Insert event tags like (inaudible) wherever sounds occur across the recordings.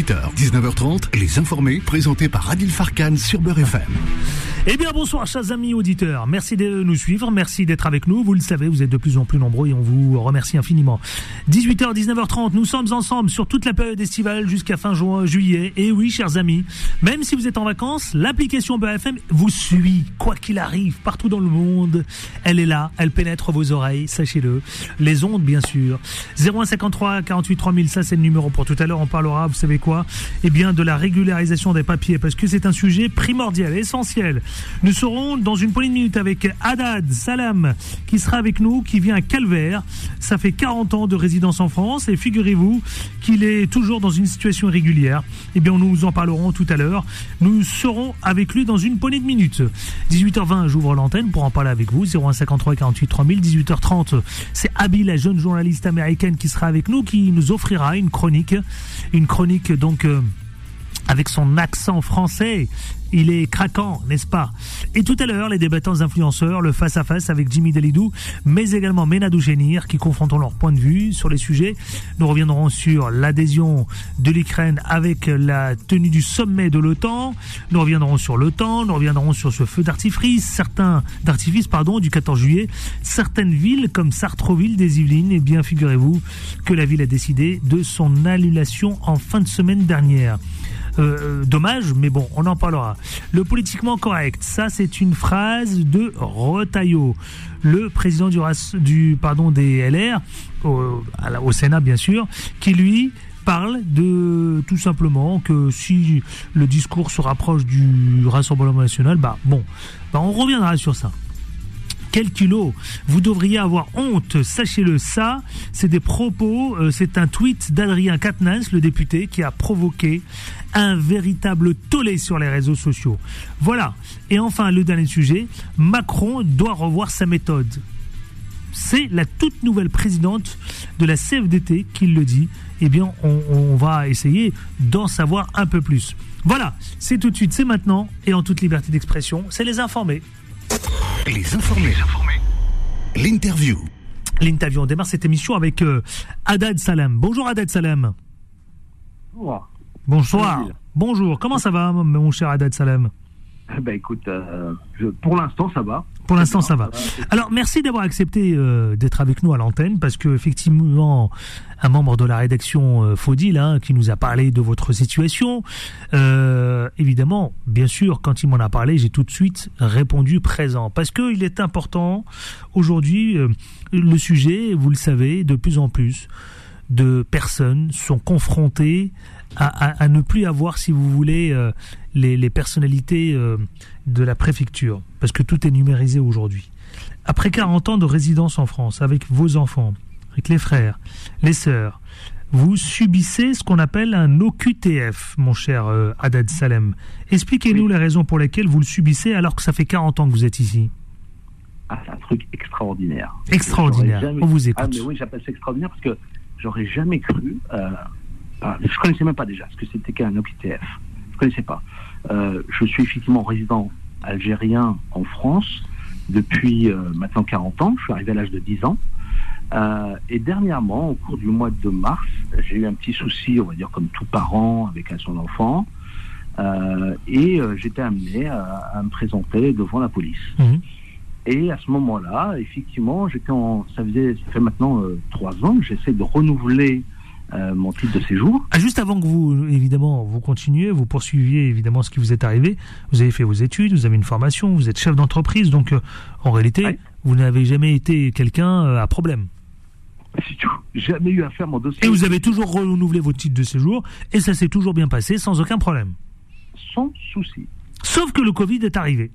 18h, 19h30, Les Informés, présentés par Adil Farkan sur Beurre FM. Eh bien bonsoir chers amis auditeurs, merci de nous suivre, merci d'être avec nous, vous le savez, vous êtes de plus en plus nombreux et on vous remercie infiniment. 18h, 19h30, nous sommes ensemble sur toute la période estivale jusqu'à fin juin, juillet, et oui chers amis, même si vous êtes en vacances, l'application BFM vous suit, quoi qu'il arrive, partout dans le monde, elle est là, elle pénètre vos oreilles, sachez-le, les ondes bien sûr. 0153 48 3000, ça c'est le numéro pour tout à l'heure, on parlera, vous savez quoi, eh bien de la régularisation des papiers, parce que c'est un sujet primordial, essentiel. Nous serons dans une poignée de minutes avec Haddad Salam qui sera avec nous, qui vient à Calvaire. Ça fait 40 ans de résidence en France et figurez-vous qu'il est toujours dans une situation irrégulière. Eh bien, nous en parlerons tout à l'heure. Nous serons avec lui dans une poignée de minutes. 18h20, j'ouvre l'antenne pour en parler avec vous. 0153 48 3000. 18h30, c'est Abby, la jeune journaliste américaine qui sera avec nous, qui nous offrira une chronique. Une chronique donc... Euh, avec son accent français. Il est craquant, n'est-ce pas? Et tout à l'heure, les débattants influenceurs, le face-à-face avec Jimmy Dalidou, mais également Ménadou Génir, qui confronteront leur point de vue sur les sujets. Nous reviendrons sur l'adhésion de l'Ukraine avec la tenue du sommet de l'OTAN. Nous reviendrons sur l'OTAN, nous reviendrons sur ce feu d'artifice, certains d'artifice, pardon, du 14 juillet. Certaines villes, comme Sartreville des Yvelines, eh bien, figurez-vous que la ville a décidé de son annulation en fin de semaine dernière. Euh, dommage, mais bon, on en parlera. Le politiquement correct, ça c'est une phrase de Rotaillot, le président du, pardon des LR au, au Sénat bien sûr, qui lui parle de tout simplement que si le discours se rapproche du Rassemblement national, bah bon, bah on reviendra sur ça quel kilo Vous devriez avoir honte, sachez-le. Ça, c'est des propos, euh, c'est un tweet d'Adrien Quatennens, le député, qui a provoqué un véritable tollé sur les réseaux sociaux. Voilà. Et enfin, le dernier sujet, Macron doit revoir sa méthode. C'est la toute nouvelle présidente de la CFDT qui le dit. Eh bien, on, on va essayer d'en savoir un peu plus. Voilà, c'est tout de suite, c'est maintenant, et en toute liberté d'expression, c'est les informés. Les informés. L'interview. L'interview. On démarre cette émission avec euh, Haddad Salem. Bonjour Haddad Salem. Bonjour. Bonsoir. Bonjour. Comment ça va, mon cher Haddad Salem bah écoute, euh, pour l'instant ça va. Pour l'instant ça va. Alors merci d'avoir accepté euh, d'être avec nous à l'antenne parce que effectivement un membre de la rédaction euh, Faudil hein, qui nous a parlé de votre situation. évidemment, bien sûr, quand il m'en a parlé, j'ai tout de suite répondu présent parce qu'il est important aujourd'hui le sujet, vous le savez, de plus en plus de personnes sont confrontées à, ne plus avoir, si vous voulez, euh, les, personnalités euh, de la préfecture, parce que tout est numérisé aujourd'hui. Après 40 ans de résidence en France, avec vos enfants, avec les frères, les sœurs, vous subissez ce qu'on appelle un OQTF, mon cher euh, Haddad Salem. Expliquez-nous les raisons pour lesquelles vous le subissez alors que ça fait 40 ans que vous êtes ici. Ah, c'est un truc extraordinaire. Extraordinaire. On vous écoute. Ah, mais oui, j'appelle ça extraordinaire parce que j'aurais jamais cru ah, je ne connaissais même pas déjà ce que c'était qu'un OQTF. Je ne connaissais pas. Euh, je suis effectivement résident algérien en France depuis euh, maintenant 40 ans. Je suis arrivé à l'âge de 10 ans. Euh, et dernièrement, au cours du mois de mars, j'ai eu un petit souci, on va dire comme tout parent avec son enfant. et j'étais amené à, me présenter devant la police. Mhm. Et à ce moment-là, effectivement, j'étais en, ça faisait, ça fait maintenant trois ans que j'essaie de renouveler euh, mon titre de séjour. Ah, juste avant que vous, évidemment, vous continuiez, vous poursuiviez évidemment ce qui vous est arrivé, vous avez fait vos études, vous avez une formation, vous êtes chef d'entreprise, donc euh, en réalité, vous n'avez jamais été quelqu'un euh, à problème. Jamais eu à faire mon dossier. Et vous avez toujours renouvelé votre titre de séjour, et ça s'est toujours bien passé, sans aucun problème. Sans souci. Sauf que le Covid est arrivé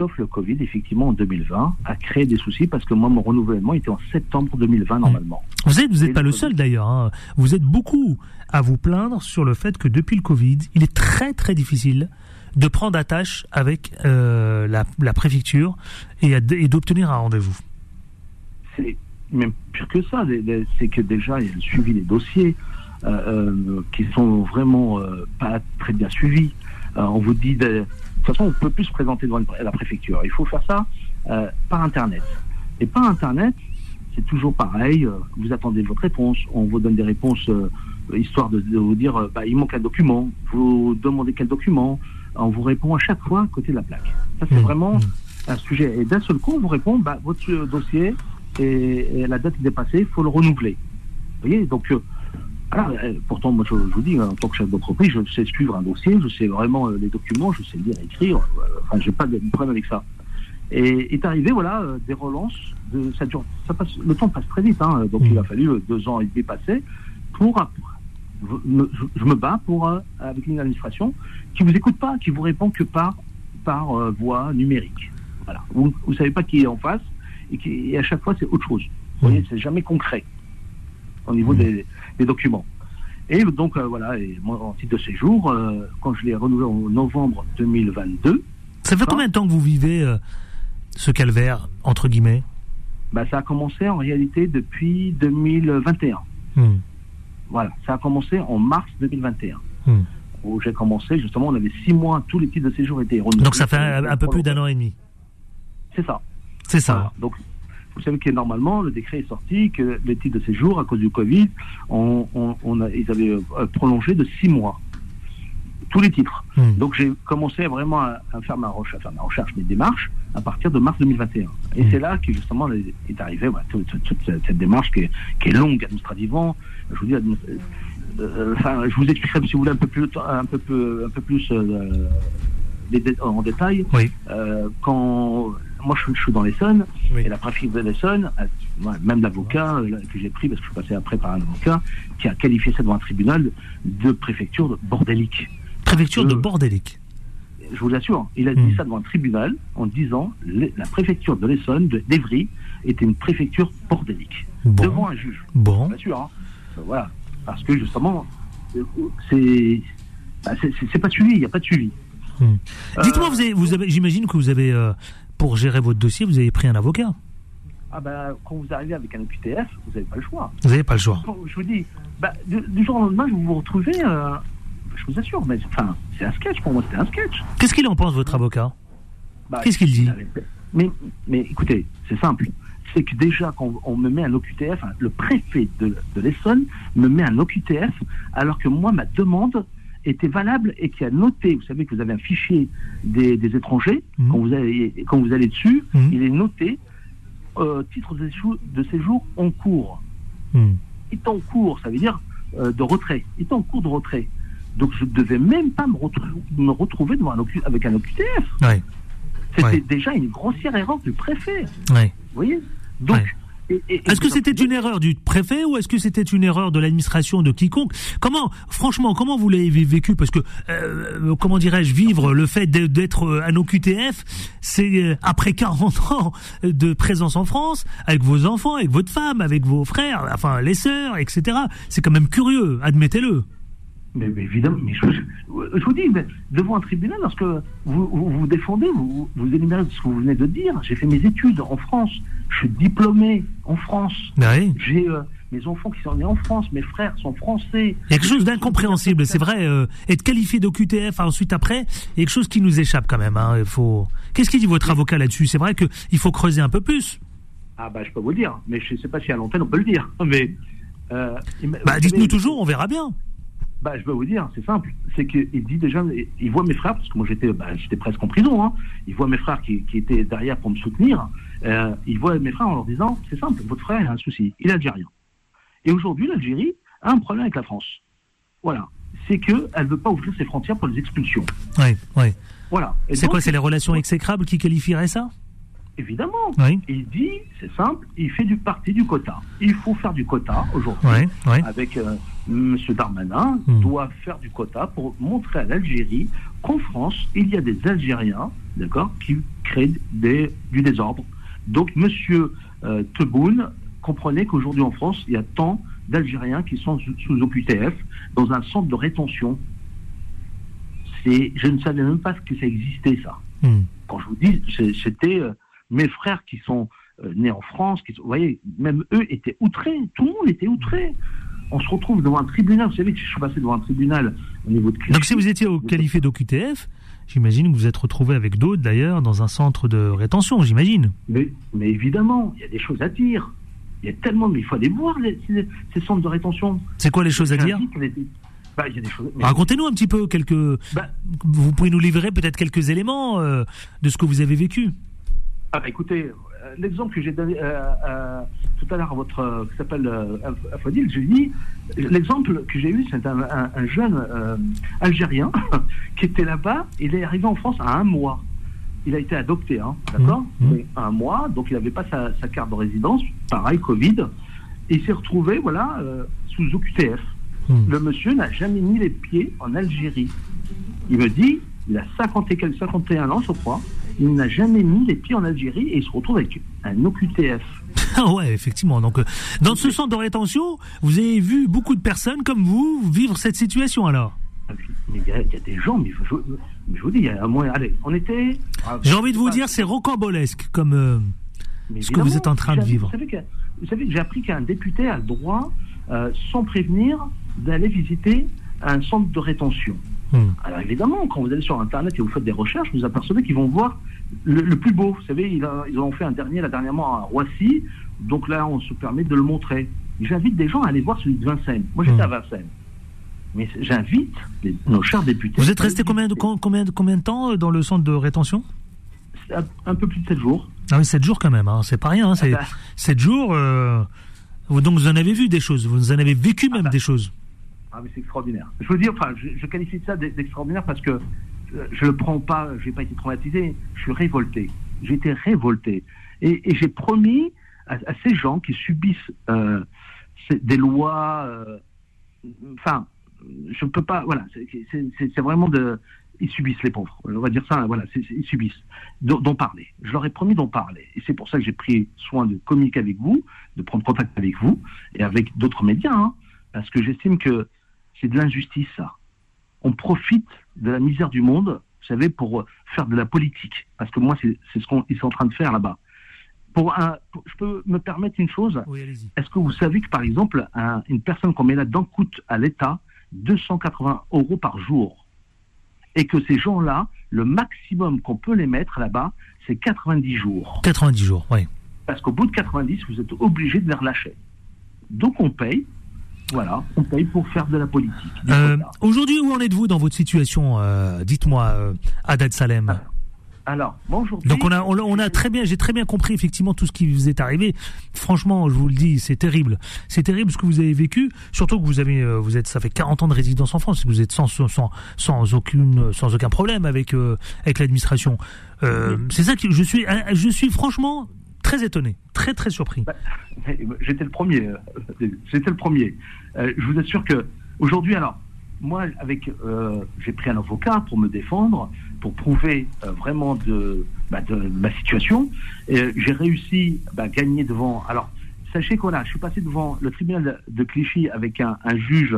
sauf le Covid, effectivement, en 2020, a créé des soucis parce que moi, mon renouvellement était en septembre 2020 normalement. Vous n'êtes vous êtes pas le, seul d'ailleurs. Hein. Vous êtes beaucoup à vous plaindre sur le fait que depuis le Covid, il est très très difficile de prendre attache avec euh, la, préfecture et, d'obtenir un rendez-vous. C'est même pire que ça. C'est que déjà, il y a le suivi des dossiers euh, euh, qui sont vraiment pas très bien suivis. on vous dit de, de toute façon, on ne peut plus se présenter devant la préfecture. Il faut faire ça euh, par Internet. Et par Internet, c'est toujours pareil. Euh, vous attendez votre réponse. On vous donne des réponses euh, histoire de, vous dire, bah, il manque un document, vous demandez quel document, on vous répond à chaque fois à côté de la plaque. Ça, c'est mmh. vraiment mmh. un sujet. Et d'un seul coup, on vous répond, bah, votre dossier et, la date est dépassée, il faut le renouveler. Vous voyez, donc, euh, pourtant, moi, je, vous dis, en tant que chef d'entreprise, je sais suivre un dossier, je sais vraiment les documents, je sais lire, écrire. enfin, j'ai pas de problème avec ça. Et est arrivé, voilà, des relances. De, ça dure, ça passe, le temps passe très vite, hein, donc il a fallu deux ans et demi passer pour je me bats pour, euh, avec une administration qui vous écoute pas, qui vous répond que par, par euh, voie numérique. Voilà. Vous ne savez pas qui est en face et, qui, à chaque fois c'est autre chose. Vous voyez, c'est jamais concret au niveau des, documents. Et donc euh, voilà, et moi en titre de séjour, quand je l'ai renouvelé en novembre 2022. Ça fait combien de temps que vous vivez ce calvaire entre guillemets? bah, ça a commencé en réalité depuis 2021. Voilà, ça a commencé en mars 2021. Hmm. Où j'ai commencé, justement, on avait six mois, tous les titres de séjour étaient renouvelés. Donc ça fait un, peu plus d'un an et demi. C'est ça. C'est ça. Donc, vous savez que normalement, le décret est sorti que les titres de séjour, à cause du Covid, on, on, a, ils avaient euh, prolongé de six mois tous les titres. Hmm. Donc j'ai commencé vraiment à, faire ma recherche, à faire ma recherche, mes démarches à partir de mars 2021. Et hmm. c'est là que justement est arrivé toute, cette démarche qui est, qui est, longue administrativement. Je vous dis, euh, enfin, je vous expliquerai si vous voulez un peu plus, un peu, peu, un peu plus euh, en détail. Oui. Euh, quand moi je, suis dans l'Essonne et la préfecture de l'Essonne, même l'avocat que j'ai pris parce que je suis passé après par un avocat qui a qualifié ça devant un tribunal de préfecture bordélique préfecture de bordélique. Je vous l'assure, il a dit hmm. ça devant un tribunal en disant la préfecture de l'Essonne, d'Evry, était une préfecture bordélique. Devant un juge. Bon. Bien sûr. Hein. Euh, voilà. Parce que justement, euh, c'est bah, c'est pas suivi, il n'y a pas de suivi. Hmm. Euh, Dites-moi, vous avez, vous avez, j'imagine que vous avez, pour gérer votre dossier, vous avez pris un avocat. Ah ben, quand vous arrivez avec un OQTF, vous n'avez pas le choix. Vous n'avez pas le choix. Je vous dis, bah, du jour au lendemain, vous vous retrouvez je vous assure, mais enfin, c'est un sketch pour moi, c'était un sketch. Qu'est-ce qu'il en pense, votre avocat? Bah, Qu'est-ce qu'il dit? mais, mais écoutez, c'est simple. C'est que déjà, quand on me met un OQTF, le préfet de, de l'Essonne me met un OQTF, alors que moi, ma demande était valable et qui a noté, vous savez que vous avez un fichier des, étrangers, mmh. quand, vous allez, quand vous allez dessus, mmh. il est noté euh, titre de séjour, de séjour en cours. Mmh. Il est en cours, ça veut dire euh, de retrait. Il est en cours de retrait. Donc je ne devais même pas me, retrouver devant un avec un OQTF. C'était déjà une grossière erreur du préfet. Vous voyez? Donc. Est-ce que c'était une erreur du préfet ou est-ce que c'était une erreur de l'administration de quiconque? Comment, franchement, comment vous l'avez vécu? Parce que, euh, comment dirais-je, vivre le fait d'être euh, un OQTF, c'est euh, après 40 (laughs) ans de présence en France, avec vos enfants, avec votre femme, avec vos frères, enfin les sœurs, etc. C'est quand même curieux, admettez-le. Mais, évidemment, mais je, vous dis, devant un tribunal, lorsque vous vous, défendez, vous, vous énumérez ce que vous venez de dire. J'ai fait mes études en France, je suis diplômé en France. Ben J'ai euh, mes enfants qui sont nés en France, mes frères sont français. Il y a quelque chose d'incompréhensible, c'est vrai. Euh, être qualifié d'OQTF ensuite après, il y a quelque chose qui nous échappe quand même. Hein, faut. Qu'est-ce qu'il dit votre avocat là-dessus? C'est vrai qu'il faut creuser un peu plus. Ah bah je peux vous le dire, mais je ne sais pas si à l'antenne on peut le dire. (laughs) Mais euh, bah, dites-nous toujours, on verra bien. Bah, je vais vous dire, c'est simple. C'est qu'il dit déjà, il voit mes frères, parce que moi j'étais bah, j'étais presque en prison, hein. il voit mes frères qui, qui, étaient derrière pour me soutenir, euh, il voit mes frères en leur disant, c'est simple, votre frère a un souci, il est algérien. Et aujourd'hui, l'Algérie a un problème avec la France. Voilà. C'est qu'elle ne veut pas ouvrir ses frontières pour les expulsions. Oui, oui. Voilà. C'est quoi, c'est les relations exécrables qui qualifieraient ça? Évidemment. Il dit, c'est simple, il fait du parti du quota. Il faut faire du quota aujourd'hui. Avec euh, M. Darmanin, hmm. doit faire du quota pour montrer à l'Algérie qu'en France, il y a des Algériens, d'accord, qui créent des, du désordre. Donc, M. Euh, Tebboune comprenait qu'aujourd'hui en France, il y a tant d'Algériens qui sont sous, OQTF dans un centre de rétention. Je ne savais même pas que ça existait, ça. Hmm. Quand je vous dis, c'était euh, mes frères qui sont euh, nés en France, qui vous voyez, même eux étaient outrés, tout le monde était outré. On se retrouve devant un tribunal, vous savez que je suis passé devant un tribunal au niveau de Donc si vous étiez au qualifié d'OQTF, j'imagine que vous êtes retrouvé avec d'autres d'ailleurs dans un centre de rétention, j'imagine. Mais, mais évidemment, il y a des choses à dire. Il y a tellement, mais il faut aller voir les- ces, ces centres de rétention. C'est quoi les choses à dire Bah, Racontez-nous un petit peu quelques. Bah, Vous pouvez nous livrer peut-être quelques éléments euh, de ce que vous avez vécu. Ah, bah, écoutez, l'exemple que j'ai donné euh, euh, tout à l'heure à votre euh, qui s'appelle euh, Fodil, je dis l'exemple que j'ai eu, c'est un, un- un jeune euh, Algérien (laughs) qui était là-bas. Il est arrivé en France à un mois. Il a été adopté, hein, d'accord Mhm. Mais Un mois, donc il n'avait pas sa, sa carte de résidence. Pareil, Covid. Et il s'est retrouvé, voilà, euh, sous OQTF. Hmm. Le monsieur n'a jamais mis les pieds en Algérie. Il me dit, il a 50 et quelques- 51 ans, je crois. Il n'a jamais mis les pieds en Algérie et il se retrouve avec un OQTF. (laughs) Ah ouais, effectivement. Donc, euh, dans ce centre de rétention, vous avez vu beaucoup de personnes comme vous vivre cette situation alors? Ah il y, a- il y a des gens, mais je, vous dis, il y a un moyen. Allez, on était. ah, J'ai envie de vous dire, c'est rocambolesque comme. euh, ce que vous êtes en train de vivre. Vous savez que, vous savez que j'ai appris qu'un député a le droit, euh, sans prévenir, d'aller visiter un centre de rétention. Hmm. Alors évidemment, quand vous allez sur Internet et vous faites des recherches, vous apercevez qu'ils vont voir le, le plus beau. Vous savez, ils, a- ils ont fait un dernier, là, dernièrement, à Roissy. Donc là, on se permet de le montrer. J'invite des gens à aller voir celui de Vincennes. Moi, j'étais Hmm. à Vincennes. Mais j'invite nos chers députés. Vous êtes resté combien de, combien, de- combien de temps euh, dans le centre de rétention? Un, un peu plus de 7 jours. Ah oui, 7 jours quand même, hein, c'est pas rien. Hein, c'est Ah bah. 7 jours. euh, donc vous en avez vu des choses, vous en avez vécu même bah. des choses. Ah, mais c'est extraordinaire. Je veux dire, enfin, je, qualifie ça d'e- d'extraordinaire parce que euh, je le prends pas, je n'ai pas été traumatisé, je suis révolté. J'ai été révolté. Et, j'ai promis à, ces gens qui subissent euh, des lois, euh, enfin, je ne peux pas, voilà, c'est- vraiment de. Ils subissent les pauvres. On va dire ça, voilà, ils subissent. D'en d'en parler. Je leur ai promis d'en parler. Et c'est pour ça que j'ai pris soin de communiquer avec vous, de prendre contact avec vous et avec d'autres médias, hein, parce que j'estime que c'est de l'injustice, ça. On profite de la misère du monde, vous savez, pour faire de la politique. Parce que moi, c'est ce qu'ils sont en train de faire là-bas. Pour un, pour- je peux me permettre une chose? Oui. Est-ce que vous savez que, par exemple, un- une personne qu'on met là-dedans coûte à l'État 280 euros par jour Et que ces gens-là, le maximum qu'on peut les mettre là-bas, c'est 90 jours? 90 jours, oui. Parce qu'au bout de 90, vous êtes obligé de les relâcher. Donc on paye, voilà, on paye pour faire de la politique. Euh. Aujourd'hui, où en êtes-vous dans votre situation euh, Dites-moi, euh, Haddad Salem. Alors, moi aujourd'hui. Donc on a, on, a- très bien, j'ai très bien compris effectivement tout ce qui vous est arrivé. Franchement, je vous le dis, c'est terrible. C'est terrible ce que vous avez vécu. Surtout que vous avez, vous êtes, ça fait 40 ans de résidence en France. Vous êtes sans, sans, sans aucune, sans aucun problème avec, euh, avec l'administration. Euh, c'est ça que je suis, je suis franchement très étonné, très très surpris. Bah, J'étais le premier. J'étais le premier. Euh, je vous assure que aujourd'hui, alors, moi, avec, euh, j'ai pris un avocat pour me défendre, pour prouver euh, vraiment de, bah, de ma situation. J'ai réussi à gagner devant. Alors, sachez que voilà, je suis passé devant le tribunal de, Clichy avec un, un juge,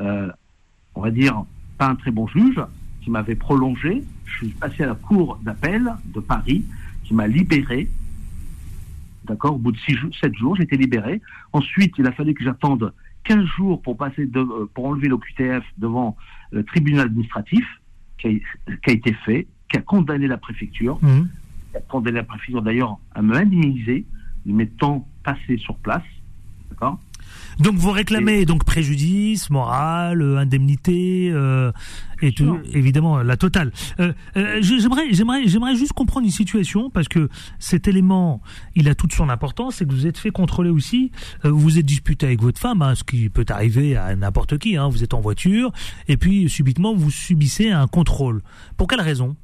on va dire, pas un très bon juge, qui m'avait prolongé. Je suis passé à la cour d'appel de Paris, qui m'a libéré. D'accord Au bout de 7 jours, été libéré. Ensuite, il a fallu que j'attende 15 jours pour, passer de, euh, pour enlever l'OQTF devant le tribunal administratif, qui a, qui a été fait, qui a condamné la préfecture, Mhm. qui a condamné la préfecture d'ailleurs à me indemniser de mes temps passés sur place. D'accord? Donc vous réclamez donc préjudice, moral, euh, indemnité euh, et tout, évidemment la totale. Euh, euh, j'aimerais, j'aimerais, j'aimerais juste comprendre une situation parce que cet élément, il a toute son importance, c'est que vous êtes fait contrôler aussi. euh, vous vous êtes disputé avec votre femme, hein, ce qui peut arriver à n'importe qui. Hein, vous êtes en voiture et puis subitement vous subissez un contrôle. Pour quelle raison?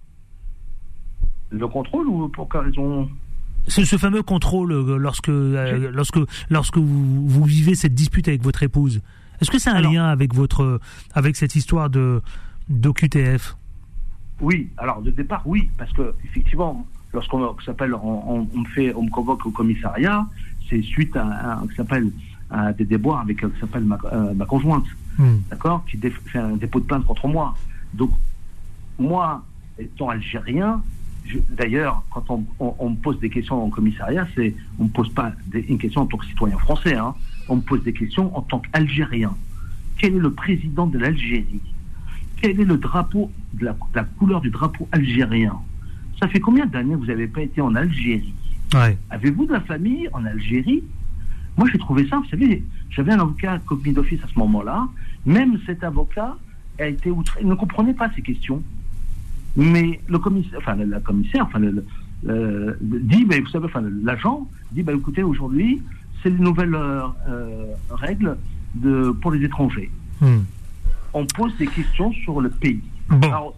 Le contrôle ou pour quelle raison? C'est ce fameux contrôle euh, lorsque euh, lorsque lorsque vous, vous vivez cette dispute avec votre épouse. Est-ce que c'est un Alors- lien avec votre avec cette histoire de d'OQTF Oui, alors de départ, oui, parce que effectivement, lorsqu'on s'appelle, on, on, fait, on me convoque au commissariat, c'est suite à, qui s'appelle à des déboires avec euh, s'appelle ma, euh, ma conjointe, Hmm. d'accord, qui dé- fait un dépôt de plainte contre moi. Donc moi, étant algérien, d'ailleurs, quand on, on- on me pose des questions au commissariat, c'est on me pose pas des- une question en tant que citoyen français, hein, on me pose des questions en tant qu'algérien. Quel est le président de l'Algérie? Quel est le drapeau, de la, couleur du drapeau algérien? Ça fait combien d'années que vous n'avez pas été en Algérie? Ouais. Avez-vous de la famille en Algérie? Moi, j'ai trouvé ça, vous savez, j'avais un avocat commis d'office à ce moment-là. Même cet avocat a été outré. Il ne comprenait pas ces questions. Mais le commissaire, enfin, la commissaire, enfin, le, dit, mais vous savez, enfin, l'agent dit, bah, écoutez, aujourd'hui, c'est les nouvelles euh, euh, règles de, pour les étrangers. Hmm. On pose des questions sur le pays. Bon,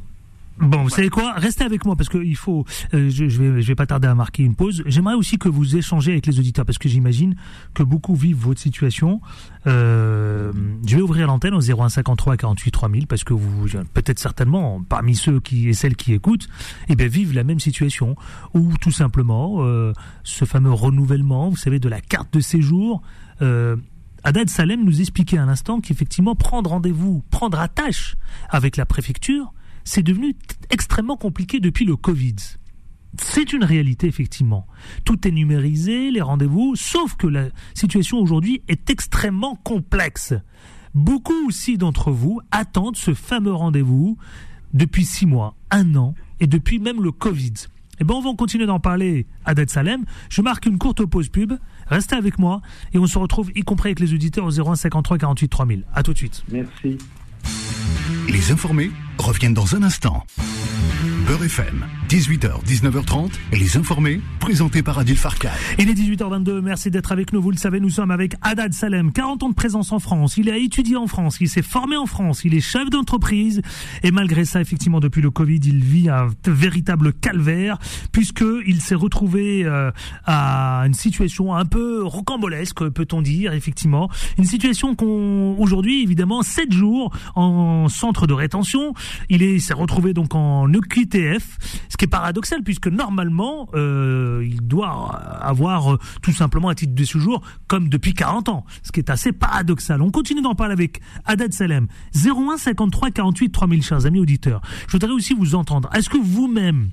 vous savez quoi? Restez avec moi parce que il faut. Euh, je, je, vais, je vais pas tarder à marquer une pause. J'aimerais aussi que vous échangez avec les auditeurs parce que j'imagine que beaucoup vivent votre situation. Euh, je vais ouvrir l'antenne au 0153 48 3000 parce que vous, peut-être certainement, parmi ceux qui et celles qui écoutent, eh bien vivent la même situation ou tout simplement euh, ce fameux renouvellement, vous savez, de la carte de séjour. Euh, Adad Salem nous expliquait à l'instant qu'effectivement prendre rendez-vous, prendre attache avec la préfecture c'est devenu extrêmement compliqué depuis le Covid. C'est une réalité, effectivement. Tout est numérisé, les rendez-vous, sauf que la situation aujourd'hui est extrêmement complexe. Beaucoup aussi d'entre vous attendent ce fameux rendez-vous depuis six mois, un an, et depuis même le Covid. Eh bien, on va continuer d'en parler à Det Salem. Je marque une courte pause pub. Restez avec moi et on se retrouve, y compris avec les auditeurs, au 01 53 48 3000. À tout de suite. Merci. Les informés reviennent dans un instant. Beurre FM, 18h, 19h30, les informés, présentés par Adil Farkay. Il est 18h22, merci d'être avec nous. Vous le savez, nous sommes avec Haddad Salem, 40 ans de présence en France. Il a étudié en France, il s'est formé en France, il est chef d'entreprise. Et malgré ça, effectivement, depuis le Covid, il vit un véritable calvaire, puisqu'il s'est retrouvé euh, à une situation un peu rocambolesque, peut-on dire, effectivement. Une situation qu'on, aujourd'hui, évidemment, 7 jours en centre de rétention. Il s'est retrouvé donc en EQTF, ce qui est paradoxal puisque normalement euh, il doit avoir euh, tout simplement un titre de séjour comme depuis 40 ans, ce qui est assez paradoxal. On continue d'en parler avec Adad Salem, 01 53 48 3000 chers amis auditeurs. Je voudrais aussi vous entendre. Est-ce que vous-même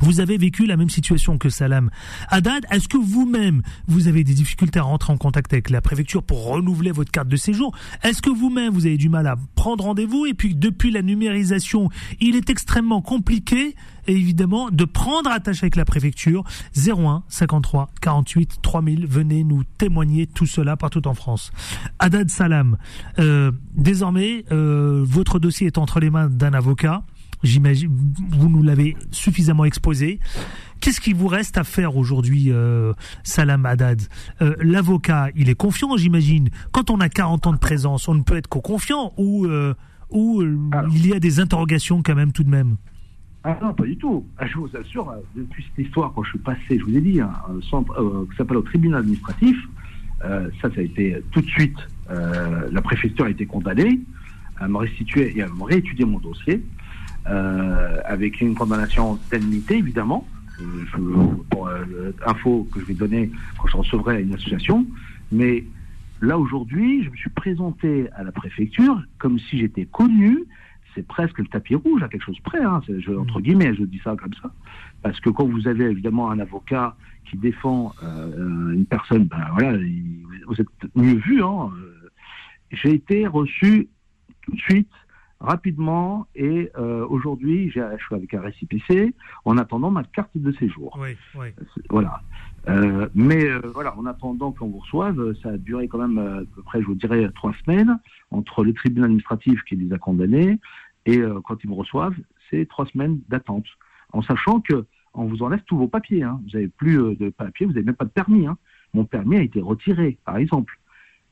vous avez vécu la même situation que Salam. Haddad, est-ce que vous-même, vous avez des difficultés à rentrer en contact avec la préfecture pour renouveler votre carte de séjour? Est-ce que vous-même, vous avez du mal à prendre rendez-vous Et puis, depuis la numérisation, il est extrêmement compliqué, évidemment, de prendre attache avec la préfecture? 01 53 48 3000, venez nous témoigner tout cela partout en France. Haddad Salam, euh, désormais, euh, votre dossier est entre les mains d'un avocat. J'imagine, vous nous l'avez suffisamment exposé. Qu'est-ce qu'il vous reste à faire aujourd'hui, euh, Salam Haddad? Euh, L'avocat, il est confiant, j'imagine. Quand on a 40 ans de présence, on ne peut être qu'au confiant ou, euh, ou il y a des interrogations quand même tout de même? Ah non, pas du tout. Ah, je vous assure, depuis cette histoire, quand je suis passé, je vous ai dit, hein, s'appelle au tribunal administratif, ça, ça a été tout de suite, la préfecture a été condamnée à me restituer et à me réétudier mon dossier. Euh, avec une condamnation d'indemnité, évidemment. Euh, pour euh, info que je vais donner quand je recevrai une association. Mais là, aujourd'hui, je me suis présenté à la préfecture comme si j'étais connu. C'est presque le tapis rouge à quelque chose près, hein. je, entre guillemets, je dis ça comme ça. Parce que quand vous avez évidemment un avocat qui défend une personne, ben voilà, vous êtes mieux vu. Hein. J'ai été reçu tout de suite rapidement et euh, aujourd'hui, je suis avec un récipicé en attendant ma carte de séjour. Oui, oui. Voilà. Euh, mais euh, voilà, en attendant qu'on vous reçoive, ça a duré quand même à peu près, je vous dirais, trois semaines entre le tribunal administratif qui les a condamnés et quand ils me reçoivent, c'est trois semaines d'attente. En sachant que on vous enlève tous vos papiers. Hein. Vous n'avez plus de papiers, vous n'avez même pas de permis. Hein. Mon permis a été retiré, par exemple.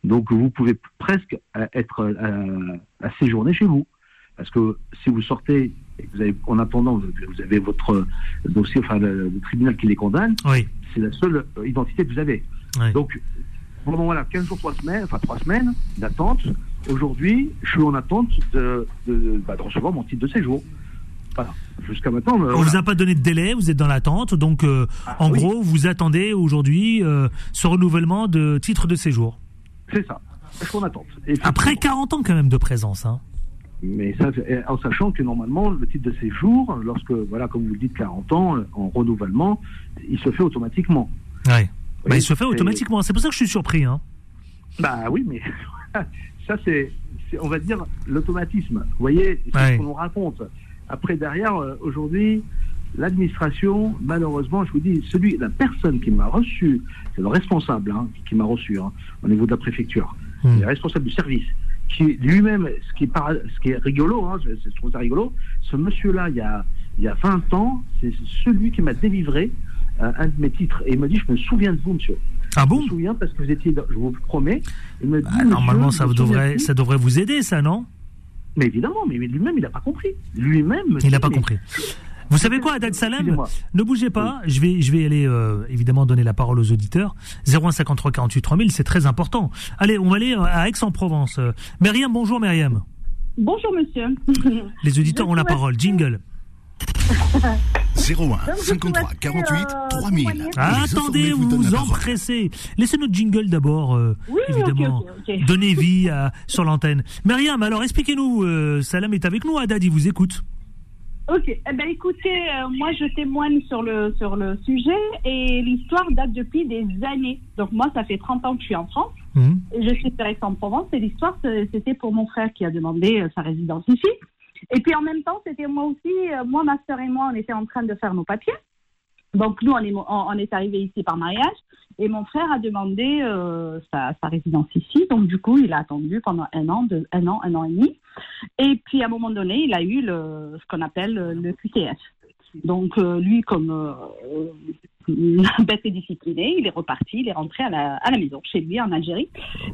Donc vous pouvez presque être à séjourner chez vous. Parce que si vous sortez, et vous avez, en attendant, vous avez votre dossier, enfin le, tribunal qui les condamne, c'est la seule euh, identité que vous avez. Donc, bon, voilà, 15 jours, 3 semaines, enfin 3 semaines d'attente. Aujourd'hui, je suis en attente de, de, bah, de, recevoir mon titre de séjour. Voilà. Jusqu'à maintenant. Euh, On ne vous a pas donné de délai, vous êtes dans l'attente, donc euh, ah, en gros, vous attendez aujourd'hui ce renouvellement de titre de séjour. C'est ça. Je suis en attente. Après 40 ans quand même de présence. Hein. Mais ça, en sachant que normalement, le titre de séjour, lorsque, voilà, comme vous le dites, 40 ans, euh, en renouvellement, il se fait automatiquement. Ouais. Bah, il se fait automatiquement. C'est pour ça que je suis surpris. Hein. Bah oui, mais (laughs) ça, c'est, on va dire, l'automatisme. Vous voyez, c'est ce qu'on nous raconte. Après, derrière, euh, aujourd'hui, l'administration, malheureusement, je vous dis, celui, la personne qui m'a reçu, c'est le responsable hein, qui m'a reçu hein, au niveau de la préfecture, Hmm. le responsable du service, qui lui-même, ce qui est, para- ce qui est rigolo, hein, je, je trouve ça rigolo, ce monsieur-là, il y a, il y a 20 ans, c'est celui qui m'a délivré euh, un de mes titres. Et il me dit, je me souviens de vous, monsieur. Ah Je bon me souviens parce que vous étiez, dans- je vous promets. Il me dit, Bah, Normalement, ça je devrait, ça devrait vous aider, ça, non? Mais évidemment, mais lui-même, il n'a pas compris. Lui-même. me Il n'a pas compris. Vous savez quoi, Adad Excusez-moi. Ne bougez pas, je vais, je vais aller euh, évidemment donner la parole aux auditeurs. 0153 48 3000, c'est très important. Allez, on va aller euh, à Aix-en-Provence. Euh, Myriam, bonjour Myriam. Bonjour monsieur. (laughs) Les auditeurs Je ont la parole. Jingle. (laughs) 01 je 53 souhaiterais, 48 euh, 3000. témoigner. Ah, Les attendez, vous vous empressez. Laissez notre jingle d'abord, euh, Oui, évidemment. Donnez vie à- sur l'antenne. Myriam, alors expliquez-nous. euh, Salam est avec nous. Adad, il vous écoute. Ok, eh ben écoutez, euh, moi je témoigne sur le sur le sujet et l'histoire date depuis des années. Donc moi ça fait 30 ans que je suis en France Mhm. et je suis sur Aix-en-Provence et l'histoire c'était pour mon frère qui a demandé euh, sa résidence ici. Et puis en même temps c'était moi aussi, euh, moi ma sœur et moi on était en train de faire nos papiers. Donc nous on est on, on est arrivé ici par mariage et mon frère a demandé euh, sa, sa résidence ici. Donc du coup il a attendu pendant un an, deux, un an, un an et demi. Et puis à un moment donné, il a eu le, ce qu'on appelle euh, le QTF. Donc euh, lui, comme euh, (laughs) bête et discipliné, il est reparti, il est rentré à la, à la maison, chez lui en Algérie.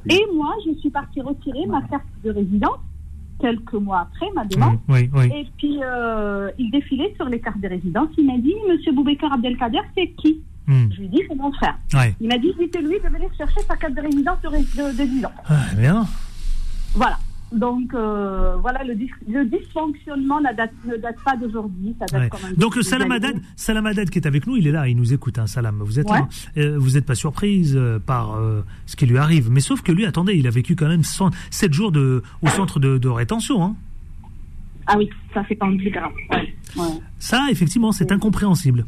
Et moi, je suis partie retirer ma carte de résidence quelques mois après ma demande. Oui, oui. Et puis euh, il défilait sur les cartes de résidence. Il m'a dit, Monsieur Boubacar Abdelkader, c'est qui? Mhm. Je lui ai dit, c'est mon frère. Ouais. Il m'a dit, dites-lui de venir chercher sa carte de résidence de, de, de 10 ans. Ah, bien. Voilà. Donc euh, voilà, le, dis- le dysfonctionnement ne date, ne date pas d'aujourd'hui. Ouais. Donc des Salam. Haddad, Salam Haddad qui est avec nous, il est là, il nous écoute. Hein, Salam, vous êtes Ouais. là. Euh, vous n'êtes pas surprise euh, par euh, ce qui lui arrive. Mais sauf que lui, attendez, il a vécu quand même 7 jours de, au centre de, de rétention. Hein. Ah oui, ça fait quand même plus grave. Ouais. Ça, effectivement, c'est incompréhensible.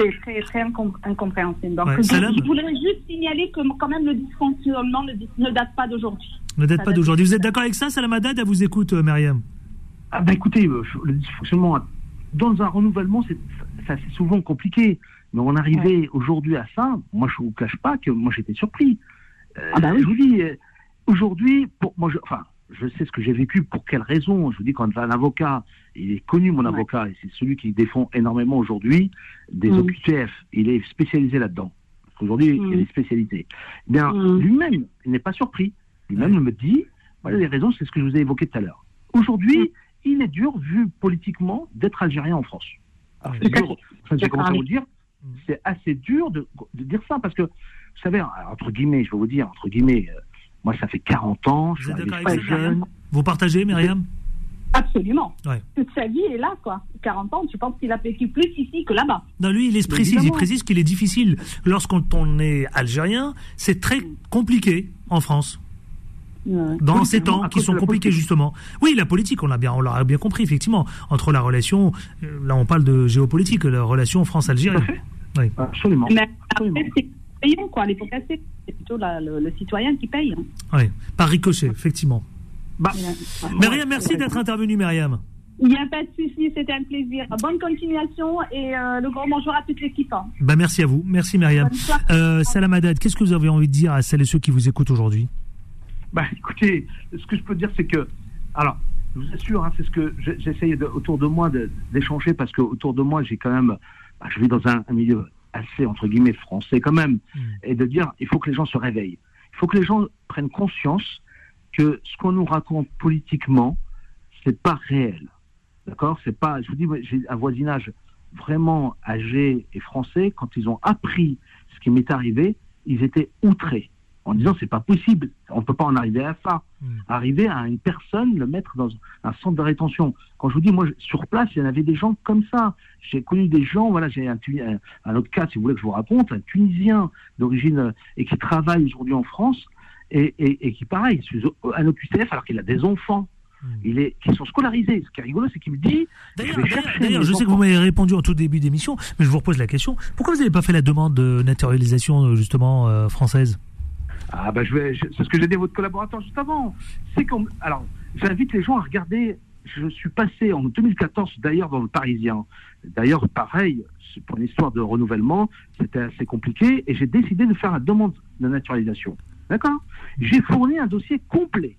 C'est très, très incom- incompréhensible. Donc, Ouais, je, Salam je voudrais juste signaler que quand même le dysfonctionnement ne, ne date pas d'aujourd'hui. Ne date Ça pas d'aujourd'hui. Vous êtes d'accord avec ça, Salam Haddad Elle vous écoute, euh, Myriam. Ah ben écoutez, euh, le dysfonctionnement, dans un renouvellement, c'est ça, c'est souvent compliqué. Mais on arrivait aujourd'hui à ça, moi je vous cache pas que moi j'étais surpris. Euh, Ah bah oui. Je vous dis, euh, aujourd'hui, pour moi, je, enfin, je sais ce que j'ai vécu, pour quelle raison. Je vous dis, quand un avocat, il est connu mon Ouais. avocat, et c'est celui qui défend énormément aujourd'hui des Mm. OQTF. Il est spécialisé là-dedans. Parce qu'aujourd'hui, Mm. il y a des spécialités. Eh Bien, Mm. lui-même, il n'est pas surpris. Lui-même me dit, voilà les raisons, c'est ce que je vous ai évoqué tout à l'heure. Aujourd'hui, il est dur, vu politiquement, d'être algérien en France. Alors, c'est dur, j'ai commencé à vous dire, Mm. c'est assez dur de, de dire ça, parce que, vous savez, entre guillemets, je vais vous dire, entre guillemets, euh, moi, ça fait 40 ans, je Vous suis ça, jeune. Myriam Vous partagez, Myriam Absolument. Ouais. Toute sa vie est là, quoi. 40 ans, tu penses qu'il a vécu plus ici que là-bas. Non, lui, il est précis. Il précise qu'il est difficile. Lorsqu'on on est algérien, c'est très compliqué en France. Ouais. Dans ces temps qui sont compliqués politique. justement. Oui, la politique, on l'a bien, on l'a bien compris effectivement entre la relation. euh, Là, on parle de géopolitique, la relation France-Algérie. Oui. Absolument. Absolument. Payant, quoi. Les pots cassés, c'est plutôt la- le, le citoyen qui paye. hein. Oui. Par ricochet, effectivement. Bah, Myriam, merci d'être intervenue, Myriam. Il n'y a pas de souci, c'était un plaisir. Bonne continuation et euh, le grand bonjour à toute l'équipe. hein. Bah, merci à vous. Merci, Myriam. Euh, Salam Haddad, qu'est-ce que vous avez envie de dire à celles et ceux qui vous écoutent aujourd'hui? Bah, écoutez, ce que je peux dire, c'est que, alors, je vous assure, hein, c'est ce que je- j'essaye autour de moi d'échanger parce que autour de moi, j'ai quand même, bah, je vis dans un, un milieu assez entre guillemets français quand même, Mm. et de dire, il faut que les gens se réveillent, il faut que les gens prennent conscience que ce qu'on nous raconte politiquement, c'est pas réel, d'accord? C'est pas, je vous dis, j'ai un voisinage vraiment âgé et français. Quand ils ont appris ce qui m'est arrivé, ils étaient outrés en disant c'est pas possible, on peut pas en arriver à ça. Mm. Arriver à une personne, le mettre dans un centre de rétention. Quand je vous dis, moi, sur place, il y en avait des gens comme ça. J'ai connu des gens, voilà, j'ai un, un, un autre cas, si vous voulez que je vous raconte, un Tunisien d'origine euh, et qui travaille aujourd'hui en France et, et, et qui, pareil, est un OQTF alors qu'il a des enfants. Mm. Il est, qui sont scolarisés. Ce qui est rigolo, c'est qu'il me dit. D'ailleurs, je je sais que vous m'avez répondu en tout début d'émission, mais je vous repose la question. Pourquoi vous n'avez pas fait la demande de naturalisation, euh, justement, euh, française? Ah ben je vais, c'est ce que j'ai dit à votre collaborateur juste avant. C'est comme, alors, j'invite les gens à regarder je suis passé en 2014 d'ailleurs dans le Parisien. D'ailleurs, pareil, pour une histoire de renouvellement, c'était assez compliqué et j'ai décidé de faire la demande de naturalisation. D'accord? J'ai fourni un dossier complet.